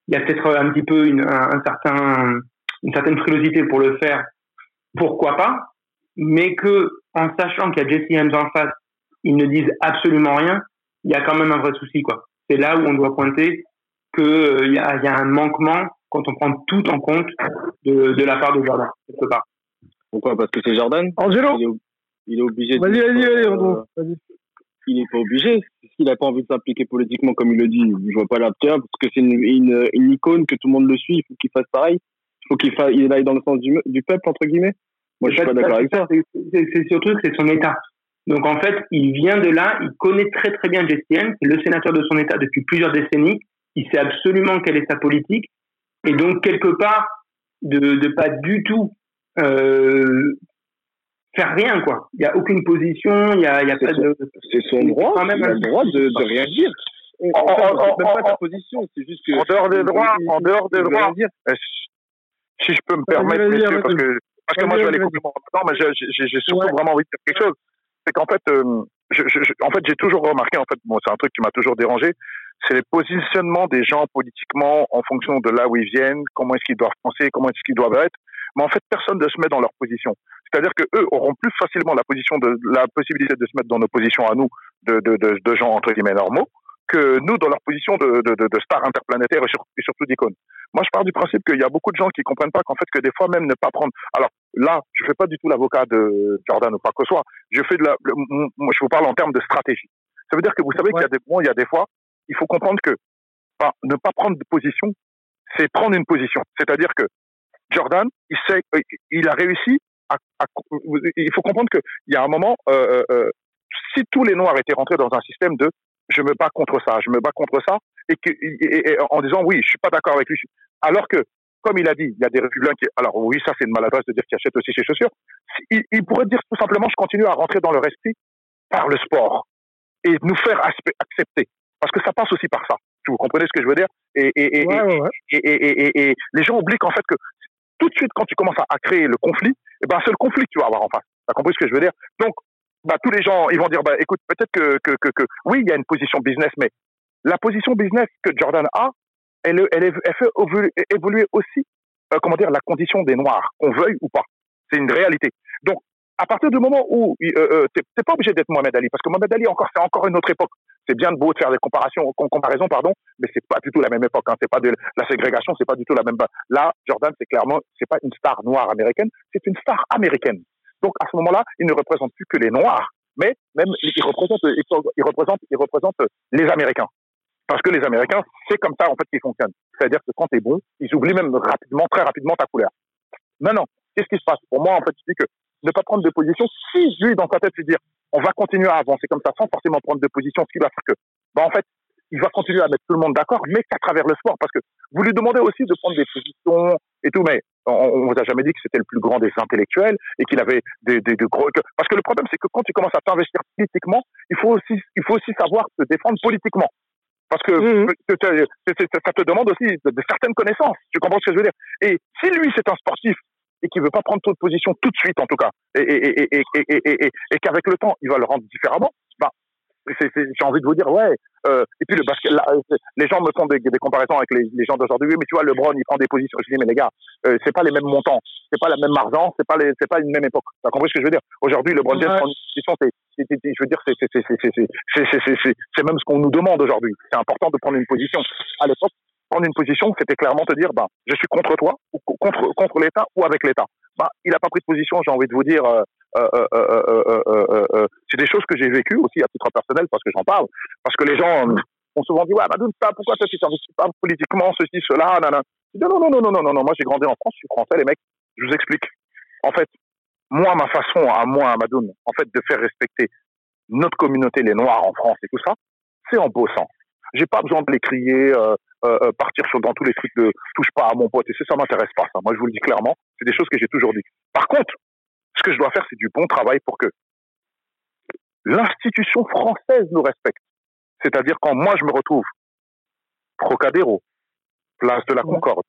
il y a peut-être un petit peu une, un, certain, une certaine frilosité pour le faire, pourquoi pas, mais que en sachant qu'il y a Jesse James en face, ils ne disent absolument rien, il y a quand même un vrai souci quoi. C'est là où on doit pointer que euh, il y, a, y, a, un manquement quand on prend tout en compte de, de la part de Jordan quelque part. Pourquoi? Parce que c'est Jordan? Angelo? Il est, il est obligé. Vas-y, vas-y, vas-y, vas-y il n'est pas obligé. S'il n'a pas envie de s'impliquer politiquement comme il le dit, je vois pas l'intérêt parce que c'est une, une, une, icône que tout le monde le suit. Il faut qu'il fasse pareil. Il faut qu'il fasse, il aille dans le sens du, du peuple entre guillemets. Moi, je suis pas d'accord avec ça. C'est surtout que c'est son État. Donc en fait, il vient de là, il connaît très très bien Jesse c'est le sénateur de son État depuis plusieurs décennies, il sait absolument quelle est sa politique, et donc quelque part, de ne pas du tout euh, faire rien, quoi. Il n'y a aucune position, il y a, y a pas de. C'est son droit, quand même il a le droit de, de rien dire. En, en, en, même pas ta position, c'est juste que. En dehors des droits, en dehors des droits. Eh, si je peux me permettre, messieurs, parce que, parce que moi je vais aller complètement dedans, mais j'ai surtout vraiment envie de dire quelque chose. C'est qu'en fait, euh, je, je, en fait, j'ai toujours remarqué, en fait, bon, c'est un truc qui m'a toujours dérangé, c'est les positionnements des gens politiquement en fonction de là où ils viennent, comment est-ce qu'ils doivent penser, comment est-ce qu'ils doivent être. Mais en fait, personne ne se met dans leur position. C'est-à-dire que eux auront plus facilement la position de la possibilité de se mettre dans nos positions à nous de, de, de, de gens entre guillemets normaux que nous dans leur position de, de, de stars interplanétaires et, et surtout d'icônes. Moi, je pars du principe qu'il y a beaucoup de gens qui comprennent pas qu'en fait que des fois même ne pas prendre. Alors là, je fais pas du tout l'avocat de Jordan ou pas que ce soit. Je fais de la. Moi, je vous parle en termes de stratégie. Ça veut dire que vous savez qu'il y a des moments, il y a des fois, il faut comprendre que enfin, ne pas prendre de position, c'est prendre une position. C'est-à-dire que Jordan, il sait, il a réussi il faut comprendre qu'il y a un moment, euh, euh, euh, si tous les Noirs étaient rentrés dans un système de je me bats contre ça, je me bats contre ça, et, que, et, en disant oui, je suis pas d'accord avec lui, alors que comme il a dit, il y a des républicains qui, alors oui, ça c'est une maladresse de dire qu'il achète aussi ses chaussures. Il, il, pourrait dire tout simplement, je continue à rentrer dans leur esprit par le sport et nous faire accepter, parce que ça passe aussi par ça. Vous comprenez ce que je veux dire? Et, et, et, ouais, ouais. et, les gens oublient qu'en fait que tout de suite, quand tu commences à, créer le conflit, eh ben, c'est le conflit que tu vas avoir en face. T'as compris ce que je veux dire? Donc, bah, tous les gens, ils vont dire, bah, écoute, peut-être que, que, que, que, oui, il y a une position business, mais la position business que Jordan a, elle, elle, elle fait évoluer aussi, euh, comment dire, la condition des Noirs, qu'on veuille ou pas. C'est une réalité. Donc, à partir du moment où euh, euh, t'es pas obligé d'être Mohamed Ali, parce que Mohamed Ali encore c'est encore une autre époque. C'est bien beau de faire des comparations, comparaisons, pardon, mais c'est pas du tout la même époque. Hein. C'est pas de la ségrégation, c'est pas du tout la même. Là, Jordan, c'est clairement, c'est pas une star noire américaine, c'est une star américaine. Donc à ce moment-là, il ne représente plus que les noirs, mais même il représente, il représente, il représente les Américains. Parce que les Américains, c'est comme ça en fait qu'ils fonctionnent. C'est-à-dire que quand t'es bon, ils oublient même rapidement, très rapidement ta couleur. Maintenant, qu'est-ce qui se passe? Pour moi, en fait, je dis que ne pas prendre de position, si lui, dans sa tête, se dire, on va continuer à avancer comme ça sans forcément prendre de position, ce qui va faire que, bah, en fait, il va continuer à mettre tout le monde d'accord, mais qu'à travers le sport. Parce que vous lui demandez aussi de prendre des positions et tout, mais on, on vous a jamais dit que c'était le plus grand des intellectuels et qu'il avait des, des, des gros. Parce que le problème, c'est que quand tu commences à t'investir politiquement, il faut aussi, il faut aussi savoir se défendre politiquement. Parce que, Mhm. ça te demande aussi de, de certaines connaissances. Tu comprends ce que je veux dire? Et si lui, c'est un sportif et qui veut pas prendre toute position tout de suite en tout cas, et, et, et, et qu'avec le temps il va le rendre différemment, bah, j'ai envie de vous dire ouais. Et puis le basket, là, les gens me font des, des comparaisons avec les, les gens d'aujourd'hui. Mais tu vois, LeBron, il prend des positions. Je dis mais les gars, euh, c'est pas les mêmes montants, c'est pas la même argent, c'est pas pas une même époque. T'as compris ce que je veux dire Aujourd'hui, LeBron James prend une position. C'est, je veux dire, c'est même ce qu'on nous demande aujourd'hui. C'est important de prendre une position. À l'époque, prendre une position, c'était clairement te dire, bah, je suis contre toi, ou contre, contre l'État, ou avec l'État. Bah, il n'a pas pris de position, j'ai envie de vous dire, euh, euh, euh, c'est des choses que j'ai vécues aussi à titre personnel, parce que j'en parle, parce que les gens ont souvent dit, ouais, Madoun, pourquoi toi tu t'investis pas politiquement, ceci, cela, nanana. Non, non, non, non, non, non, non, moi j'ai grandi en France, je suis français, les mecs, je vous explique. En fait, moi, ma façon à moi, à Madoun, en fait, de faire respecter notre communauté, les Noirs en France et tout ça, c'est en bossant. J'ai pas besoin de les crier, euh, euh, euh, partir sur, dans tous les trucs de touche pas à mon pote. Et ça, ça m'intéresse pas, ça. Moi, je vous le dis clairement. C'est des choses que j'ai toujours dit. Par contre, ce que je dois faire, c'est du bon travail pour que l'institution française nous respecte. C'est-à-dire quand moi, je me retrouve Trocadéro, place de la Concorde,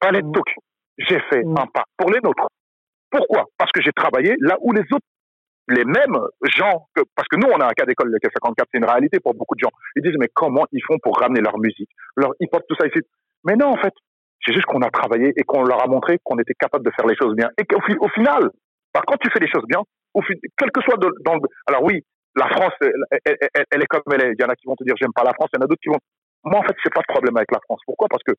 Palais de Tokyo, j'ai fait un pas pour les nôtres. Pourquoi? Parce que j'ai travaillé là où les autres, les mêmes gens, parce que nous, on a un cas d'école, le K54, c'est une réalité pour beaucoup de gens. Ils disent, mais comment ils font pour ramener leur musique, leur hip-hop, tout ça ici Mais non, en fait, c'est juste qu'on a travaillé et qu'on leur a montré qu'on était capable de faire les choses bien. Et qu'au au final, bah, quand tu fais les choses bien, quel que soit dans le... Alors oui, la France, elle, est comme elle est. Il y en a qui vont te dire, j'aime pas la France, il y en a d'autres qui vont... Moi, en fait, c'est pas de problème avec la France. Pourquoi? Parce que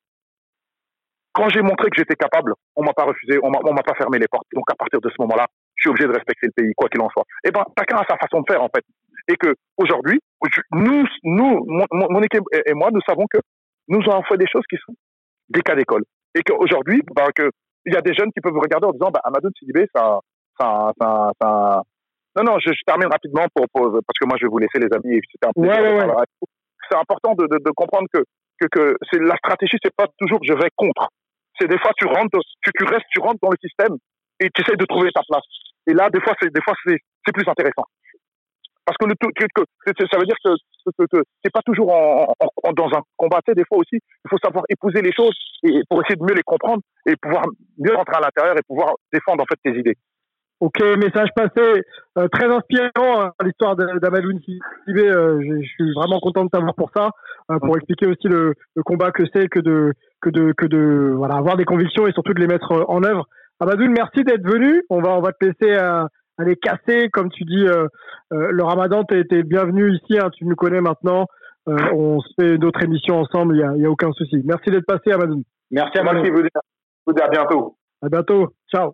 quand j'ai montré que j'étais capable, on m'a pas refusé, on on m'a pas fermé les portes. Donc à partir de ce moment-là, je suis obligé de respecter le pays, quoi qu'il en soit. Et ben, chacun a sa façon de faire en fait. Et que aujourd'hui, nous, nous, mon, équipe et moi, nous savons que nous avons fait des choses qui sont des cas d'école. Et qu'aujourd'hui, ben, que il y a des jeunes qui peuvent regarder en disant, bah, Amadou Sidibé, ça, ça, ça, ça. Non, non, je, je termine rapidement pour, pour, parce que moi, je vais vous laisser les amis. un plaisir Ouais, ouais. C'est important de, de, de comprendre que, que, que c'est la stratégie, c'est pas toujours je vais contre. C'est des fois tu rentres, tu, tu restes, tu rentres dans le système et tu essaies de trouver ta place. Et là, des fois, c'est des fois c'est c'est plus intéressant. Parce que, le que, que- ça veut dire que, que, que, c'est pas toujours en, en- dans un combat. Tu sais, des fois aussi, il faut savoir épouser les choses et, pour essayer de mieux les comprendre et pouvoir mieux rentrer à l'intérieur et pouvoir défendre en fait tes idées. Ok, message passé, euh, très inspirant hein, l'histoire d'Amadou Sidibé. euh, je, suis vraiment content de t'avoir pour ça, euh, pour expliquer aussi le, le combat que c'est que de que de que de voilà avoir des convictions et surtout de les mettre en œuvre. Amadoun, merci d'être venu. On va on va te laisser euh, aller casser, comme tu dis, euh, euh, le Ramadan. T'es t'es bienvenu ici. hein, tu nous connais maintenant. On se fait d'autres émissions ensemble. Il y a, il y a aucun souci. Merci d'être passé, Amadoun. Merci à vous. Merci, vous vous à bientôt. À bientôt. Ciao.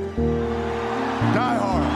Die hard.